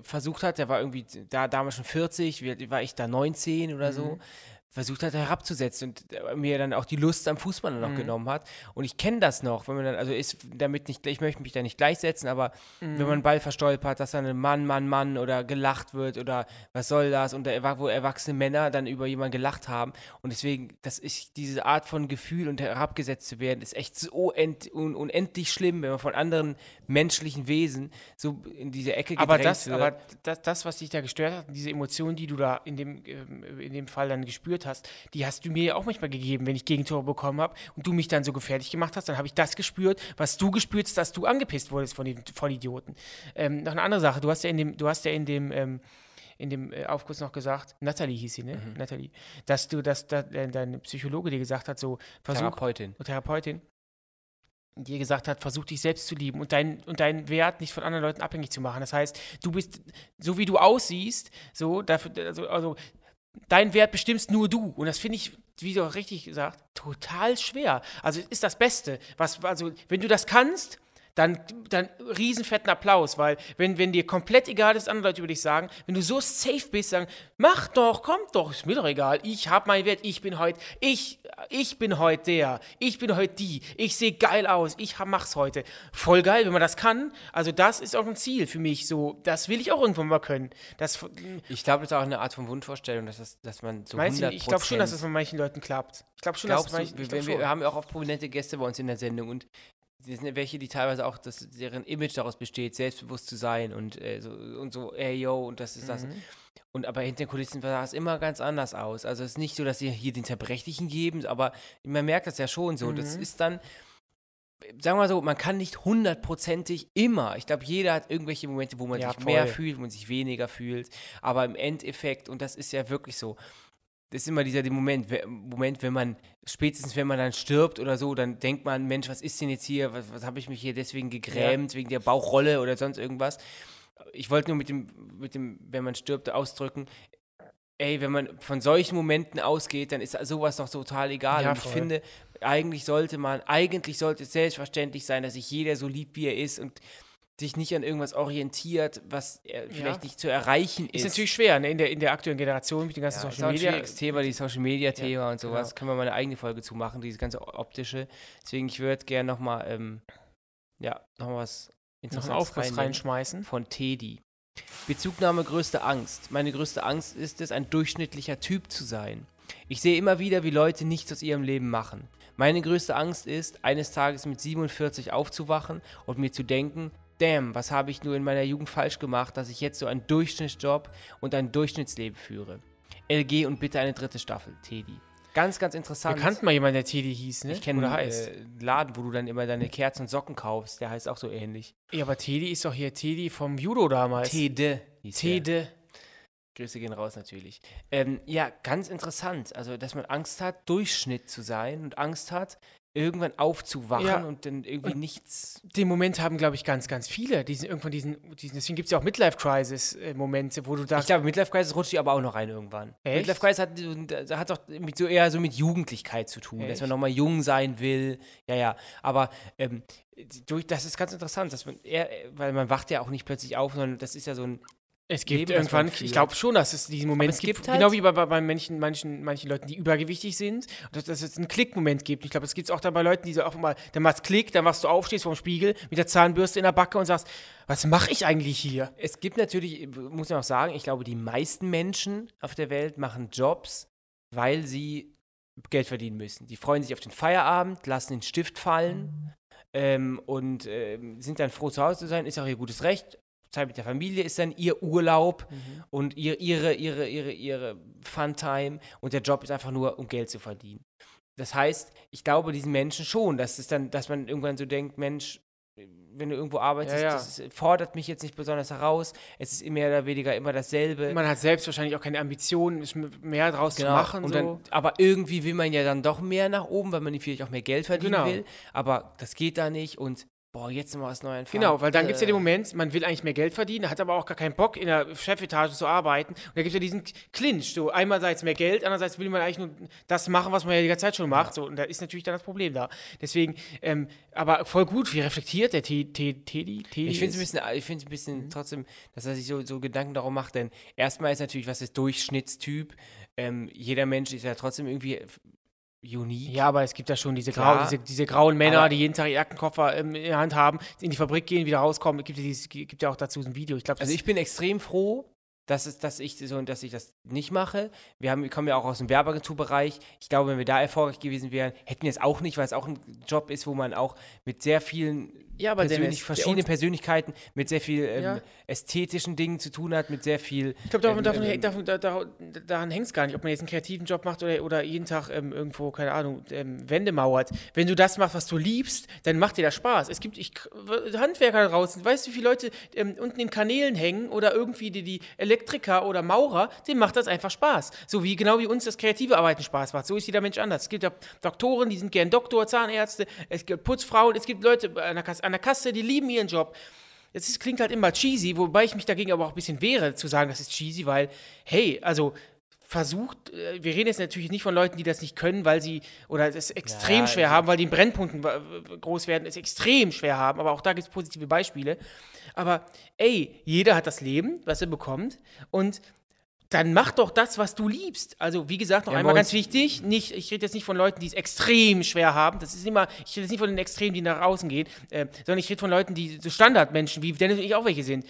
versucht hat, der war irgendwie da damals schon 40, wie- war ich da 19 oder so, Mhm. Versucht hat herabzusetzen und äh, mir dann auch die Lust am Fußball noch Mhm. genommen hat. Und ich kenne das noch, wenn man dann, also ist damit nicht, ich möchte mich da nicht gleichsetzen, aber Mhm. wenn man einen Ball verstolpert, dass dann ein Mann, Mann, Mann oder gelacht wird oder was soll das und da, wo erwachsene Männer dann über jemanden gelacht haben. Und deswegen, das ist diese Art von Gefühl und herabgesetzt zu werden, ist echt so un, unendlich schlimm, wenn man von anderen menschlichen Wesen so in diese Ecke Aber das, wird. aber das, das, was dich da gestört hat, diese Emotionen, die du da in dem, ähm, in dem Fall dann gespürt hast, die hast du mir ja auch manchmal gegeben, wenn ich Gegentore bekommen habe und du mich dann so gefährlich gemacht hast, dann habe ich das gespürt, was du gespürt hast, dass du angepisst wurdest von den Vollidioten. Ähm, noch eine andere Sache, du hast ja in dem, du hast ja in dem, ähm, in dem äh, Aufguss noch gesagt, Natalie hieß sie, ne? Mhm. Natalie, dass du, dass da, äh, dein Psychologe dir gesagt hat, so versuch, Therapeutin. Therapeutin, dir gesagt hat, versuch dich selbst zu lieben und, dein, und deinen Wert nicht von anderen Leuten abhängig zu machen. Das heißt, du bist, so wie du aussiehst, so, dafür, also, also dein Wert bestimmst nur du. Und das finde ich, wie du auch richtig gesagt, total schwer. Also ist das Beste. Was, also, wenn du das kannst, dann, dann riesenfetten Applaus, weil wenn, wenn dir komplett egal ist, andere Leute über dich sagen, wenn du so safe bist, sagen, mach doch, komm doch, ist mir doch egal, ich hab meinen Wert, ich bin heute, ich, ich bin heute der, ich bin heute die, ich sehe geil aus, ich hab, mach's heute. Voll geil, wenn man das kann. Also das ist auch ein Ziel für mich, so, das will ich auch irgendwann mal können. Das, Ich glaube, das ist auch eine Art von Wunschvorstellung, dass, das, dass man so meinst du, 100 ich glaube schon, dass es bei manchen Leuten klappt. Ich glaube schon, dass Glaubst manchen, du, ich wir, wir, wir haben ja auch oft prominente Gäste bei uns in der Sendung und das sind welche, die teilweise auch, dass deren Image daraus besteht, selbstbewusst zu sein und, äh, so, und so, ey yo, und das ist das. Mhm. Und aber hinter den Kulissen sah es immer ganz anders aus. Also es ist nicht so, dass sie hier den Zerbrechlichen geben, aber man merkt das ja schon so. Das Mhm. ist dann, sagen wir mal so, man kann nicht hundertprozentig immer. Ich glaube, jeder hat irgendwelche Momente, wo man Ja, sich mehr voll. fühlt, wo man sich weniger fühlt. Aber im Endeffekt, und das ist ja wirklich so, das ist immer dieser Moment, Moment, wenn man, spätestens wenn man dann stirbt oder so, dann denkt man, Mensch, was ist denn jetzt hier? Was, was habe ich mich hier deswegen gegrämt, wegen der Bauchrolle oder sonst irgendwas? Ich wollte nur mit dem, mit dem, wenn man stirbt, ausdrücken, ey, wenn man von solchen Momenten ausgeht, dann ist sowas doch total egal. Ja, und ich voll. finde, eigentlich sollte man, eigentlich sollte es selbstverständlich sein, dass sich jeder so liebt, wie er ist und sich nicht an irgendwas orientiert, was äh, vielleicht nicht zu erreichen ist. Ist natürlich schwer, ne? in, der, in der aktuellen Generation mit den ganzen Ja, Social Media. schwieriges Thema, die Social Media Thema Ja, und sowas. genau. Können wir mal eine eigene Folge zu machen, dieses ganze optische. Deswegen, ich würde gerne nochmal, ähm, ja, nochmal was Noch Interessantes reinnehmen. reinschmeißen. Von Teddy. Bezugnahme größte Angst. Meine größte Angst ist es, ein durchschnittlicher Typ zu sein. Ich sehe immer wieder, wie Leute nichts aus ihrem Leben machen. Meine größte Angst ist, eines Tages mit 47 aufzuwachen und mir zu denken, damn, was habe ich nur in meiner Jugend falsch gemacht, dass ich jetzt so einen Durchschnittsjob und ein Durchschnittsleben führe. LG und bitte eine dritte Staffel, Teddy. Ganz, ganz Wir interessant. kannten mal jemanden, der Teddy hieß, ne? ich kenne Oder einen äh, Laden, wo du dann immer deine Kerzen und Socken kaufst. Der heißt auch so ähnlich. ja, aber Teddy ist doch hier Teddy vom Judo damals. Tede. Tede. Grüße gehen raus natürlich. Ähm, ja, ganz interessant. Also, dass man Angst hat, Durchschnitt zu sein und Angst hat, irgendwann aufzuwachen Ja. und dann irgendwie nichts. Den Moment haben, glaube ich, ganz, ganz viele. Diesen, irgendwann diesen, diesen deswegen gibt es ja auch Midlife-Crisis-Momente, wo du Ich dachtest, glaube, Midlife Crisis rutscht die aber auch noch rein irgendwann. Echt? Midlife Crisis hat, hat doch mit so eher so mit Jugendlichkeit zu tun, dass Echt? man nochmal jung sein will. Ja, ja. Aber ähm, durch, das ist ganz interessant, dass man eher, weil man wacht ja auch nicht plötzlich auf, sondern das ist ja so ein es gibt Leben, irgendwann, ich glaube schon, dass es diesen Moment es gibt, gibt halt- genau wie bei, bei, manchen, manchen, manchen Leuten, die übergewichtig sind, dass, dass es einen Klickmoment gibt. Ich glaube, es gibt es auch dann bei Leuten, die so auch mal, dann machst Klick, dann machst du auf, stehst vorm Spiegel mit der Zahnbürste in der Backe und sagst, was mache ich eigentlich hier? Es gibt natürlich, muss man auch sagen, ich glaube, die meisten Menschen auf der Welt machen Jobs, weil sie Geld verdienen müssen. Die freuen sich auf den Feierabend, lassen den Stift fallen ähm, und ähm, sind dann froh, zu Hause zu sein, ist auch ihr gutes Recht. Zeit mit der Familie ist dann ihr Urlaub Mhm. und ihr, ihre, ihre, ihre, ihre Funtime und der Job ist einfach nur, um Geld zu verdienen. Das heißt, ich glaube diesen Menschen schon, dass es dann, dass man irgendwann so denkt, Mensch, wenn du irgendwo arbeitest, Ja, ja. das fordert mich jetzt nicht besonders heraus. Es ist mehr oder weniger immer dasselbe. Man hat selbst wahrscheinlich auch keine Ambitionen, mehr draus Genau. zu machen. so. dann, aber irgendwie will man ja dann doch mehr nach oben, weil man vielleicht auch mehr Geld verdienen Genau. will. Aber das geht da nicht und boah, jetzt noch was Neues. Genau, weil dann gibt es ja den Äh, Moment, man will eigentlich mehr Geld verdienen, hat aber auch gar keinen Bock, in der Chefetage zu arbeiten. Und da gibt es ja diesen Clinch. So, einerseits mehr Geld, andererseits will man eigentlich nur das machen, was man ja die ganze Zeit schon macht. So, und da ist natürlich dann das Problem da. Deswegen, ähm, aber voll gut, wie reflektiert der Te- Te- Teddy? Ich finde es ein bisschen, ich find's ein Mhm. trotzdem, dass er sich so, so Gedanken darum macht, denn erstmal ist natürlich, was ist Durchschnittstyp? Ähm, jeder Mensch ist ja trotzdem irgendwie unique. Ja, aber es gibt ja schon diese, grau, diese, diese grauen Männer, Aber- die jeden Tag ihren Aktenkoffer ähm, in der Hand haben, in die Fabrik gehen, wieder rauskommen. Es gibt ja, dieses, gibt ja auch dazu ein Video. Ich glaube, Also ich bin extrem froh, dass, es, dass, ich so, dass ich das nicht mache. Wir, haben, wir kommen ja auch aus dem Werbeagenturbereich. Ich glaube, wenn wir da erfolgreich gewesen wären, hätten wir es auch nicht, weil es auch ein Job ist, wo man auch mit sehr vielen Ja, aber persönlich, Dennis, Unter- Persönlichkeiten, mit sehr viel ähm, Ja. ästhetischen Dingen zu tun hat, mit sehr viel. Ich glaube, davon, ähm, davon, ähm, davon, da, da, daran hängt es gar nicht, ob man jetzt einen kreativen Job macht oder, oder jeden Tag ähm, irgendwo, keine Ahnung, ähm, Wände mauert. Wenn du das machst, was du liebst, dann macht dir das Spaß. Es gibt ich, Handwerker draußen, weißt du, wie viele Leute ähm, unten in Kanälen hängen oder irgendwie die, die Elektriker oder Maurer, denen macht das einfach Spaß. So wie genau wie uns das kreative Arbeiten Spaß macht. So ist jeder Mensch anders. Es gibt ja Doktoren, die sind gern Doktor, Zahnärzte, es gibt Putzfrauen, es gibt Leute an der Kasse, an der Kasse die lieben ihren Job. Es klingt halt immer cheesy, wobei ich mich dagegen aber auch ein bisschen wehre, zu sagen, das ist cheesy, weil, hey, also versucht, äh, wir reden jetzt natürlich nicht von Leuten, die das nicht können, weil sie, oder das extrem Ja, schwer also- haben, weil die in Brennpunkten äh, groß werden, es extrem schwer haben, aber auch da gibt es positive Beispiele. Aber ey, jeder hat das Leben, was er bekommt und dann mach doch das, was du liebst. Also, wie gesagt, noch Ja, einmal ganz wichtig, nicht, ich rede jetzt nicht von Leuten, die es extrem schwer haben. Das ist immer, ich rede jetzt nicht von den Extremen, die nach außen gehen, äh, sondern ich rede von Leuten, die so Standardmenschen, wie Dennis und ich auch welche sind.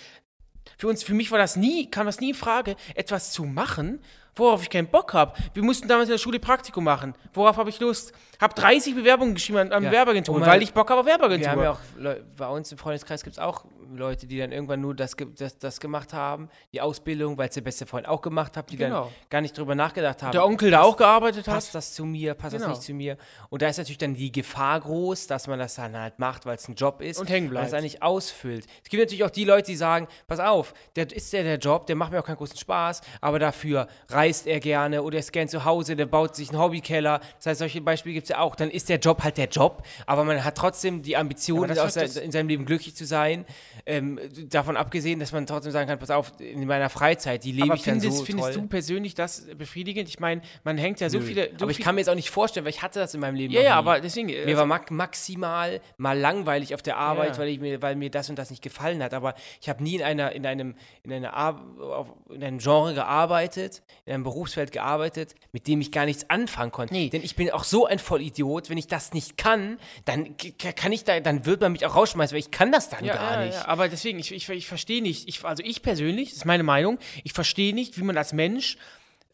Für uns, für mich war das nie, kam das nie in Frage, etwas zu machen, worauf ich keinen Bock habe. Wir mussten damals in der Schule Praktikum machen. Worauf habe ich Lust? Habe 30 Bewerbungen geschrieben an, an Ja. Werbeagenturen, Und mal- weil ich Bock habe auf Werbeagentur. Wir haben ja auch, bei uns im Freundeskreis gibt es auch Leute, die dann irgendwann nur das, das, das gemacht haben, die Ausbildung, weil es der beste Freund auch gemacht hat, die Genau. dann gar nicht drüber nachgedacht haben. der Onkel da auch gearbeitet hat. passt das zu mir, passt das Genau. nicht zu mir. Und da ist natürlich dann die Gefahr groß, dass man das dann halt macht, weil es ein Job ist Und hängen weil es bleibt. eigentlich ausfüllt. Es gibt natürlich auch die Leute, die sagen, pass auf, der ist ja der Job, der macht mir auch keinen großen Spaß, aber dafür reist er gerne oder er ist gern zu Hause, der baut sich einen Hobbykeller. Das heißt, solche Beispiele gibt es ja auch. Dann ist der Job halt der Job, aber man hat trotzdem die Ambition, sein, in seinem Leben glücklich zu sein. Ähm, davon abgesehen, dass man trotzdem sagen kann, pass auf, in meiner Freizeit, die lebe Aber ich dann findest, so findest toll. du persönlich das befriedigend? Ich meine, man hängt ja so Nö. viele. So aber ich viel- kann mir jetzt auch nicht vorstellen, weil ich hatte das in meinem Leben Ja, ja, aber deswegen. Mir also- war maximal mal langweilig auf der Arbeit, Ja. weil, ich mir, weil mir das und das nicht gefallen hat. Aber ich habe nie in, einer, in, einem, in, einer Ar auf, in einem Genre gearbeitet, in einem Berufsfeld gearbeitet, mit dem ich gar nichts anfangen konnte. Nee. Denn ich bin auch so ein Vollidiot, wenn ich das nicht kann, dann kann ich da, dann wird man mich auch rausschmeißen, weil ich kann das dann ja, gar ja, nicht. Ja, aber deswegen, ich, ich, ich verstehe nicht, ich, also ich persönlich, das ist meine Meinung, ich verstehe nicht, wie man als Mensch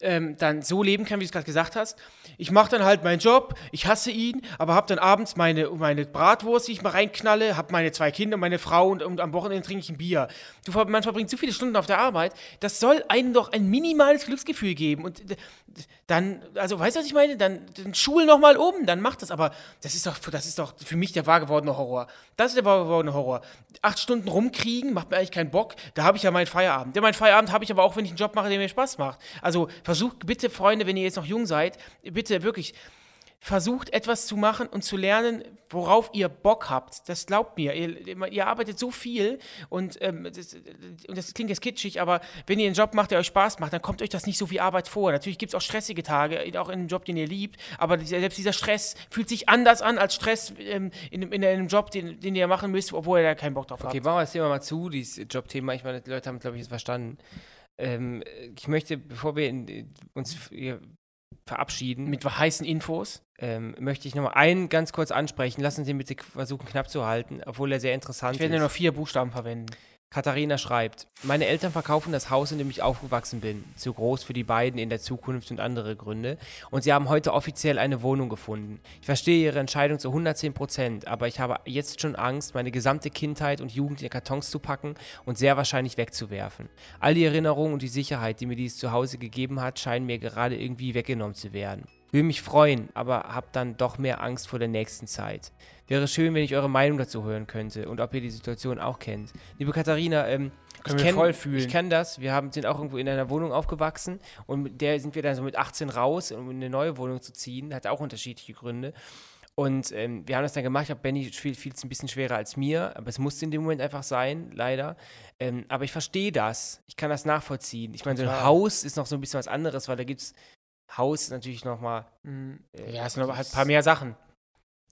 ähm, dann so leben kann, wie du es gerade gesagt hast. Ich mache dann halt meinen Job, ich hasse ihn, aber habe dann abends meine, meine Bratwurst, die ich mal reinknalle, habe meine zwei Kinder, meine Frau und, und am Wochenende trinke ich ein Bier. Du, man verbringt so viele Stunden auf der Arbeit, das soll einem doch ein minimales Glücksgefühl geben. Und d- dann, also weißt du, was ich meine? Dann, dann schul noch mal um, dann macht das. Aber das ist doch, das ist doch für mich der wahr gewordene Horror. Das ist der wahr gewordene Horror. Acht Stunden rumkriegen, macht mir eigentlich keinen Bock. Da habe ich ja meinen Feierabend. Ja, meinen Feierabend habe ich aber auch, wenn ich einen Job mache, der mir Spaß macht. Also versucht bitte, Freunde, wenn ihr jetzt noch jung seid, bitte wirklich versucht etwas zu machen und zu lernen, worauf ihr Bock habt. Das glaubt mir. Ihr, ihr arbeitet so viel und, ähm, das, und das klingt jetzt kitschig, aber wenn ihr einen Job macht, der euch Spaß macht, dann kommt euch das nicht so wie Arbeit vor. Natürlich gibt es auch stressige Tage, auch in einem Job, den ihr liebt, aber selbst dieser Stress fühlt sich anders an als Stress ähm, in, in, einem Job, den, den ihr machen müsst, obwohl ihr da keinen Bock drauf Okay, habt. machen wir das Thema mal zu, dieses Jobthema. Ich meine, die Leute haben, glaube ich, jetzt verstanden. Ähm, ich möchte, bevor wir in, uns hier verabschieden, Mit heißen Infos. ähm, möchte ich nochmal einen ganz kurz ansprechen. Lassen Sie ihn bitte versuchen, knapp zu halten, obwohl er sehr interessant Ich werde ist. nur noch vier Buchstaben verwenden. Katharina schreibt, meine Eltern verkaufen das Haus, in dem ich aufgewachsen bin. Zu groß für die beiden in der Zukunft und andere Gründe. Und sie haben heute offiziell eine Wohnung gefunden. Ich verstehe ihre Entscheidung zu 110 Prozent, aber ich habe jetzt schon Angst, meine gesamte Kindheit und Jugend in Kartons zu packen und sehr wahrscheinlich wegzuwerfen. All die Erinnerungen und die Sicherheit, die mir dieses Zuhause gegeben hat, scheinen mir gerade irgendwie weggenommen zu werden. Will mich freuen, aber hab dann doch mehr Angst vor der nächsten Zeit. Wäre schön, wenn ich eure Meinung dazu hören könnte und ob ihr die Situation auch kennt. Liebe Katharina, ähm, ich wir kenn- voll fühlen. Ich kann das. Wir haben, sind auch irgendwo in einer Wohnung aufgewachsen und mit der sind wir dann so mit 18 raus, um in eine neue Wohnung zu ziehen. Hat auch unterschiedliche Gründe. Und ähm, wir haben das dann gemacht. Ich glaube, Benny fiel es ein bisschen schwerer als mir, aber es musste in dem Moment einfach sein, leider. Ähm, aber ich verstehe das. Ich kann das nachvollziehen. Ich meine, so ein. Haus ist noch so ein bisschen was anderes, weil da gibt es Haus ist natürlich noch mal Mhm. äh, Ja, es sind aber halt ein paar mehr Sachen.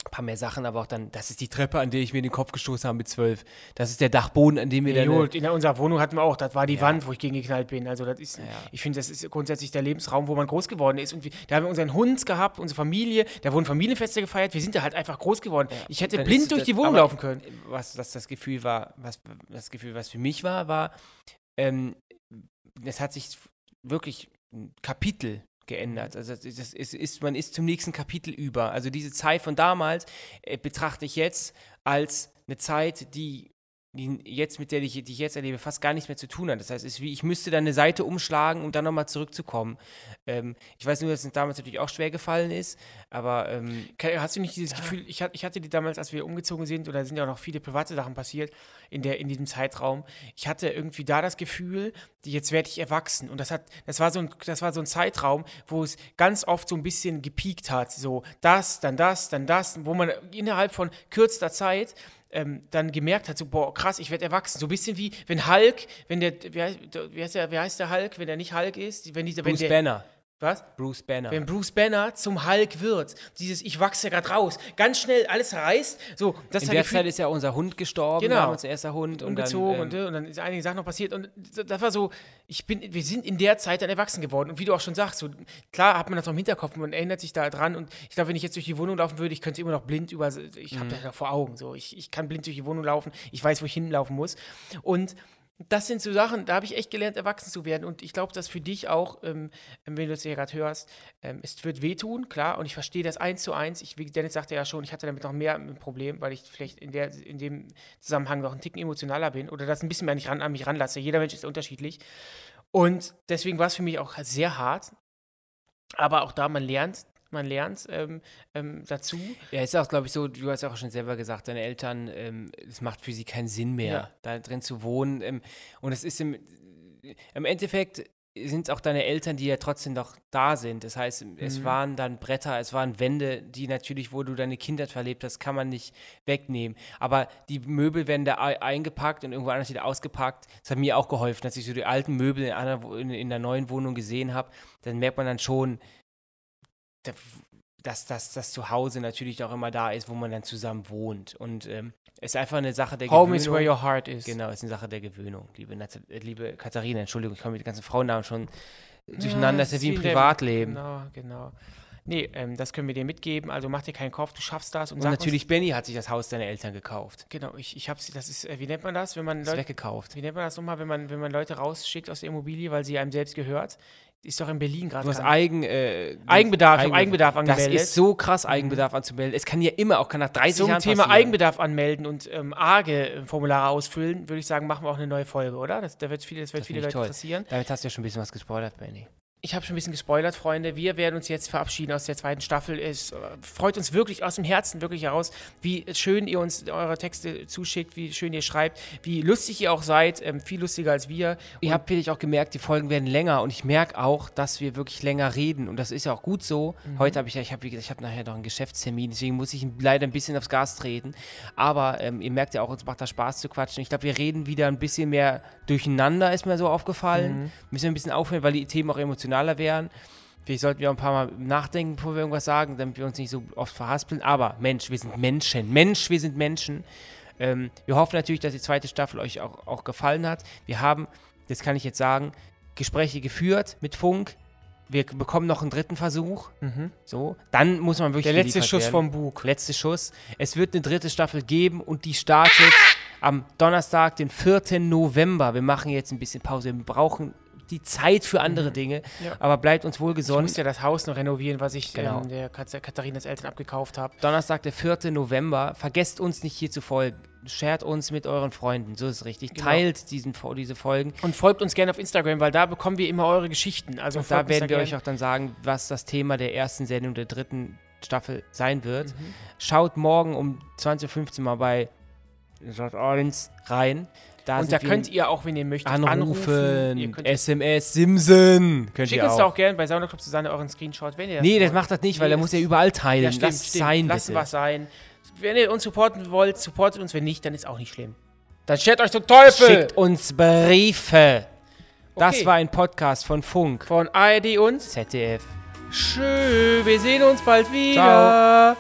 ein paar mehr Sachen, aber auch dann, das ist die Treppe, an der ich mir den Kopf gestoßen habe mit zwölf. Das ist der Dachboden, an dem wir Ja, dann. gut, in unserer Wohnung hatten wir auch, das war die Ja. Wand, wo ich gegen geknallt bin. Also das ist, Ja. ich finde, das ist grundsätzlich der Lebensraum, wo man groß geworden ist. Und wir, da haben wir unseren Hund gehabt, unsere Familie, da wurden Familienfeste gefeiert, wir sind da halt einfach groß geworden. Ich hätte Dann blind ist durch das- die Wohnung laufen können. Was, was das Gefühl war, was das Gefühl, was für mich war, war, ähm, es hat sich wirklich ein Kapitel geändert. Also das ist, ist, man ist zum nächsten Kapitel über. Also diese Zeit von damals äh, betrachte ich jetzt als eine Zeit, die die jetzt, mit der ich, die ich jetzt erlebe, fast gar nichts mehr zu tun hat. Das heißt, es ist wie, ich müsste dann eine Seite umschlagen, um dann nochmal zurückzukommen. Ähm, ich weiß nur, dass es damals natürlich auch schwer gefallen ist, aber ähm, Hast du nicht dieses Gefühl, ich, ich hatte die damals, als wir umgezogen sind, oder sind ja auch noch viele private Sachen passiert in, der, in diesem Zeitraum, ich hatte irgendwie da das Gefühl, jetzt werde ich erwachsen. Und das, hat, das, war so ein, das war so ein Zeitraum, wo es ganz oft so ein bisschen gepiekt hat. So das, dann das, dann das, wo man innerhalb von kürzester Zeit ähm, dann gemerkt hat, so, boah, krass, ich werde erwachsen. So ein bisschen wie, wenn Hulk, wenn der, wie heißt, wie heißt der, wie heißt der Hulk, wenn der nicht Hulk ist? Wenn dieser, Bruce wenn der, Banner. Was? Bruce Banner. Wenn Bruce Banner zum Hulk wird, dieses Ich wachse gerade raus, ganz schnell alles reißt, so, das In der Gefühl- Zeit ist ja unser Hund gestorben, Genau. wir haben unser erster Hund umgezogen und, dann, ähm, äh, und dann ist einige Sachen noch passiert und das war so, ich bin, wir sind in der Zeit dann erwachsen geworden und wie du auch schon sagst, so, klar hat man das noch im Hinterkopf, man erinnert sich da dran und ich glaube, wenn ich jetzt durch die Wohnung laufen würde, ich könnte immer noch blind über, ich Mhm. habe das noch vor Augen, so, ich, ich kann blind durch die Wohnung laufen, ich weiß, wo ich hinlaufen muss und das sind so Sachen, da habe ich echt gelernt, erwachsen zu werden. Und ich glaube, dass für dich auch, ähm, wenn du das hier gerade hörst, ähm, es wird wehtun, klar. Und ich verstehe das eins zu eins. Ich, wie Dennis sagte ja schon, ich hatte damit noch mehr ein Problem, weil ich vielleicht in, der, in dem Zusammenhang noch einen Ticken emotionaler bin oder das ein bisschen mehr nicht ran, an mich ranlasse. Jeder Mensch ist unterschiedlich. Und deswegen war es für mich auch sehr hart. Aber auch da, man lernt, man lernt ähm, ähm, dazu. Ja, ist auch, glaube ich, so, du hast auch schon selber gesagt, deine Eltern, ähm, es macht für sie keinen Sinn mehr, Ja. da drin zu wohnen. Ähm, und es ist im, im Endeffekt sind es auch deine Eltern, die ja trotzdem noch da sind. Das heißt, es Mhm. waren dann Bretter, es waren Wände, die natürlich, wo du deine Kindheit verlebt hast, kann man nicht wegnehmen. Aber die Möbel werden da ei- eingepackt und irgendwo anders wieder ausgepackt. Das hat mir auch geholfen, dass ich so die alten Möbel in, einer, in, in der neuen Wohnung gesehen habe. Dann merkt man dann schon, dass das, das Zuhause natürlich auch immer da ist, wo man dann zusammen wohnt. Und ähm, es ist einfach eine Sache der Home Gewöhnung. is where your heart is. Genau, es ist eine Sache der Gewöhnung, liebe, Nat äh, liebe Katharina. Entschuldigung, ich komme mit den ganzen Frauennamen schon durcheinander. Das ist ja wie im Privatleben. Genau, genau. Nee, ähm, das können wir dir mitgeben. Also mach dir keinen Kopf, du schaffst das. Und, Und sag uns- natürlich, Benny hat sich das Haus deiner Eltern gekauft. Genau, ich, ich hab's, das ist, äh, wie nennt man das, wenn man Leute, weggekauft. wie nennt man das nochmal, wenn man, wenn man Leute rausschickt aus der Immobilie, weil sie einem selbst gehört? Ist doch in Berlin gerade. Du hast. Eigen, äh, Eigenbedarf, Eigenbedarf Das angemeldet. Mhm. ist so krass, Eigenbedarf anzumelden. Es kann ja immer, auch kann nach 30 Zum Jahren Thema passieren. Eigenbedarf anmelden und ähm, AGE-Formulare ausfüllen, würde ich sagen, machen wir auch eine neue Folge, oder? Das, da wird viele, das wird Das viele Leute toll. interessieren. Damit hast du ja schon ein bisschen was gespoilert, Benny. Ich habe schon ein bisschen gespoilert, Freunde. Wir werden uns jetzt verabschieden aus der zweiten Staffel. Es äh, freut uns wirklich aus dem Herzen wirklich heraus, wie schön ihr uns eure Texte zuschickt, wie schön ihr schreibt, wie lustig ihr auch seid, ähm, viel lustiger als wir. Ihr habt vielleicht auch gemerkt, die Folgen werden länger und ich merke auch, dass wir wirklich länger reden und das ist ja auch gut so. Mhm. Heute habe ich ja, ich habe wie gesagt, ich habe nachher noch einen Geschäftstermin, deswegen muss ich leider ein bisschen aufs Gas treten. Aber ähm, ihr merkt ja auch, uns macht das Spaß zu quatschen. Ich glaube, wir reden wieder ein bisschen mehr durcheinander, ist mir so aufgefallen. Mhm. Müssen wir ein bisschen aufhören, weil die Themen auch emotionaler werden. Vielleicht sollten wir auch ein paar Mal nachdenken, bevor wir irgendwas sagen, damit wir uns nicht so oft verhaspeln. Aber Mensch, wir sind Menschen. Mensch, wir sind Menschen. Ähm, wir hoffen natürlich, dass die zweite Staffel euch auch, auch gefallen hat. Wir haben, das kann ich jetzt sagen, Gespräche geführt mit Funk. wir bekommen noch einen dritten Versuch. So, dann muss man wirklich Der letzte Schuss werden. vom Bug. Letzter Schuss. Es wird eine dritte Staffel geben und die startet am Donnerstag, den 4. November. Wir machen jetzt ein bisschen Pause. Wir brauchen die Zeit für andere Dinge, Mhm. Ja. aber bleibt uns Ich wohlgesonnen. muss ja das Haus noch renovieren, was ich Genau. ähm, der Kat Katharinas Eltern abgekauft habe. Donnerstag, der 4. November. Vergesst uns nicht hier zu folgen. Shared uns mit euren Freunden, so ist es richtig. Genau. Teilt diesen, diese Folgen. Und folgt uns gerne auf Instagram, weil da bekommen wir immer eure Geschichten. Also Und da werden wir euch auch dann sagen, was das Thema der ersten Sendung der dritten Staffel sein wird. Mhm. Schaut morgen um 20.15 Uhr mal bei Sat 1 rein. Da Und da könnt ihr auch, wenn ihr möchtet, anrufen, anrufen. SMS, Simson. Könnt Schickt ihr uns auch. da auch gerne bei Saunaclub Susanne euren Screenshot, wenn ihr Nee, das macht das nicht, weil Nee, er muss ja das- überall teilen. Ja, stimmt, Lasst es stimmt. sein, Lasst bitte. was sein. Wenn ihr uns supporten wollt, supportet uns. Wenn nicht, dann ist auch nicht schlimm. Dann schert euch zum Teufel! Schickt uns Briefe. Das Okay. war ein Podcast von Funk, Von ARD und ZDF. Tschö, wir sehen uns bald wieder.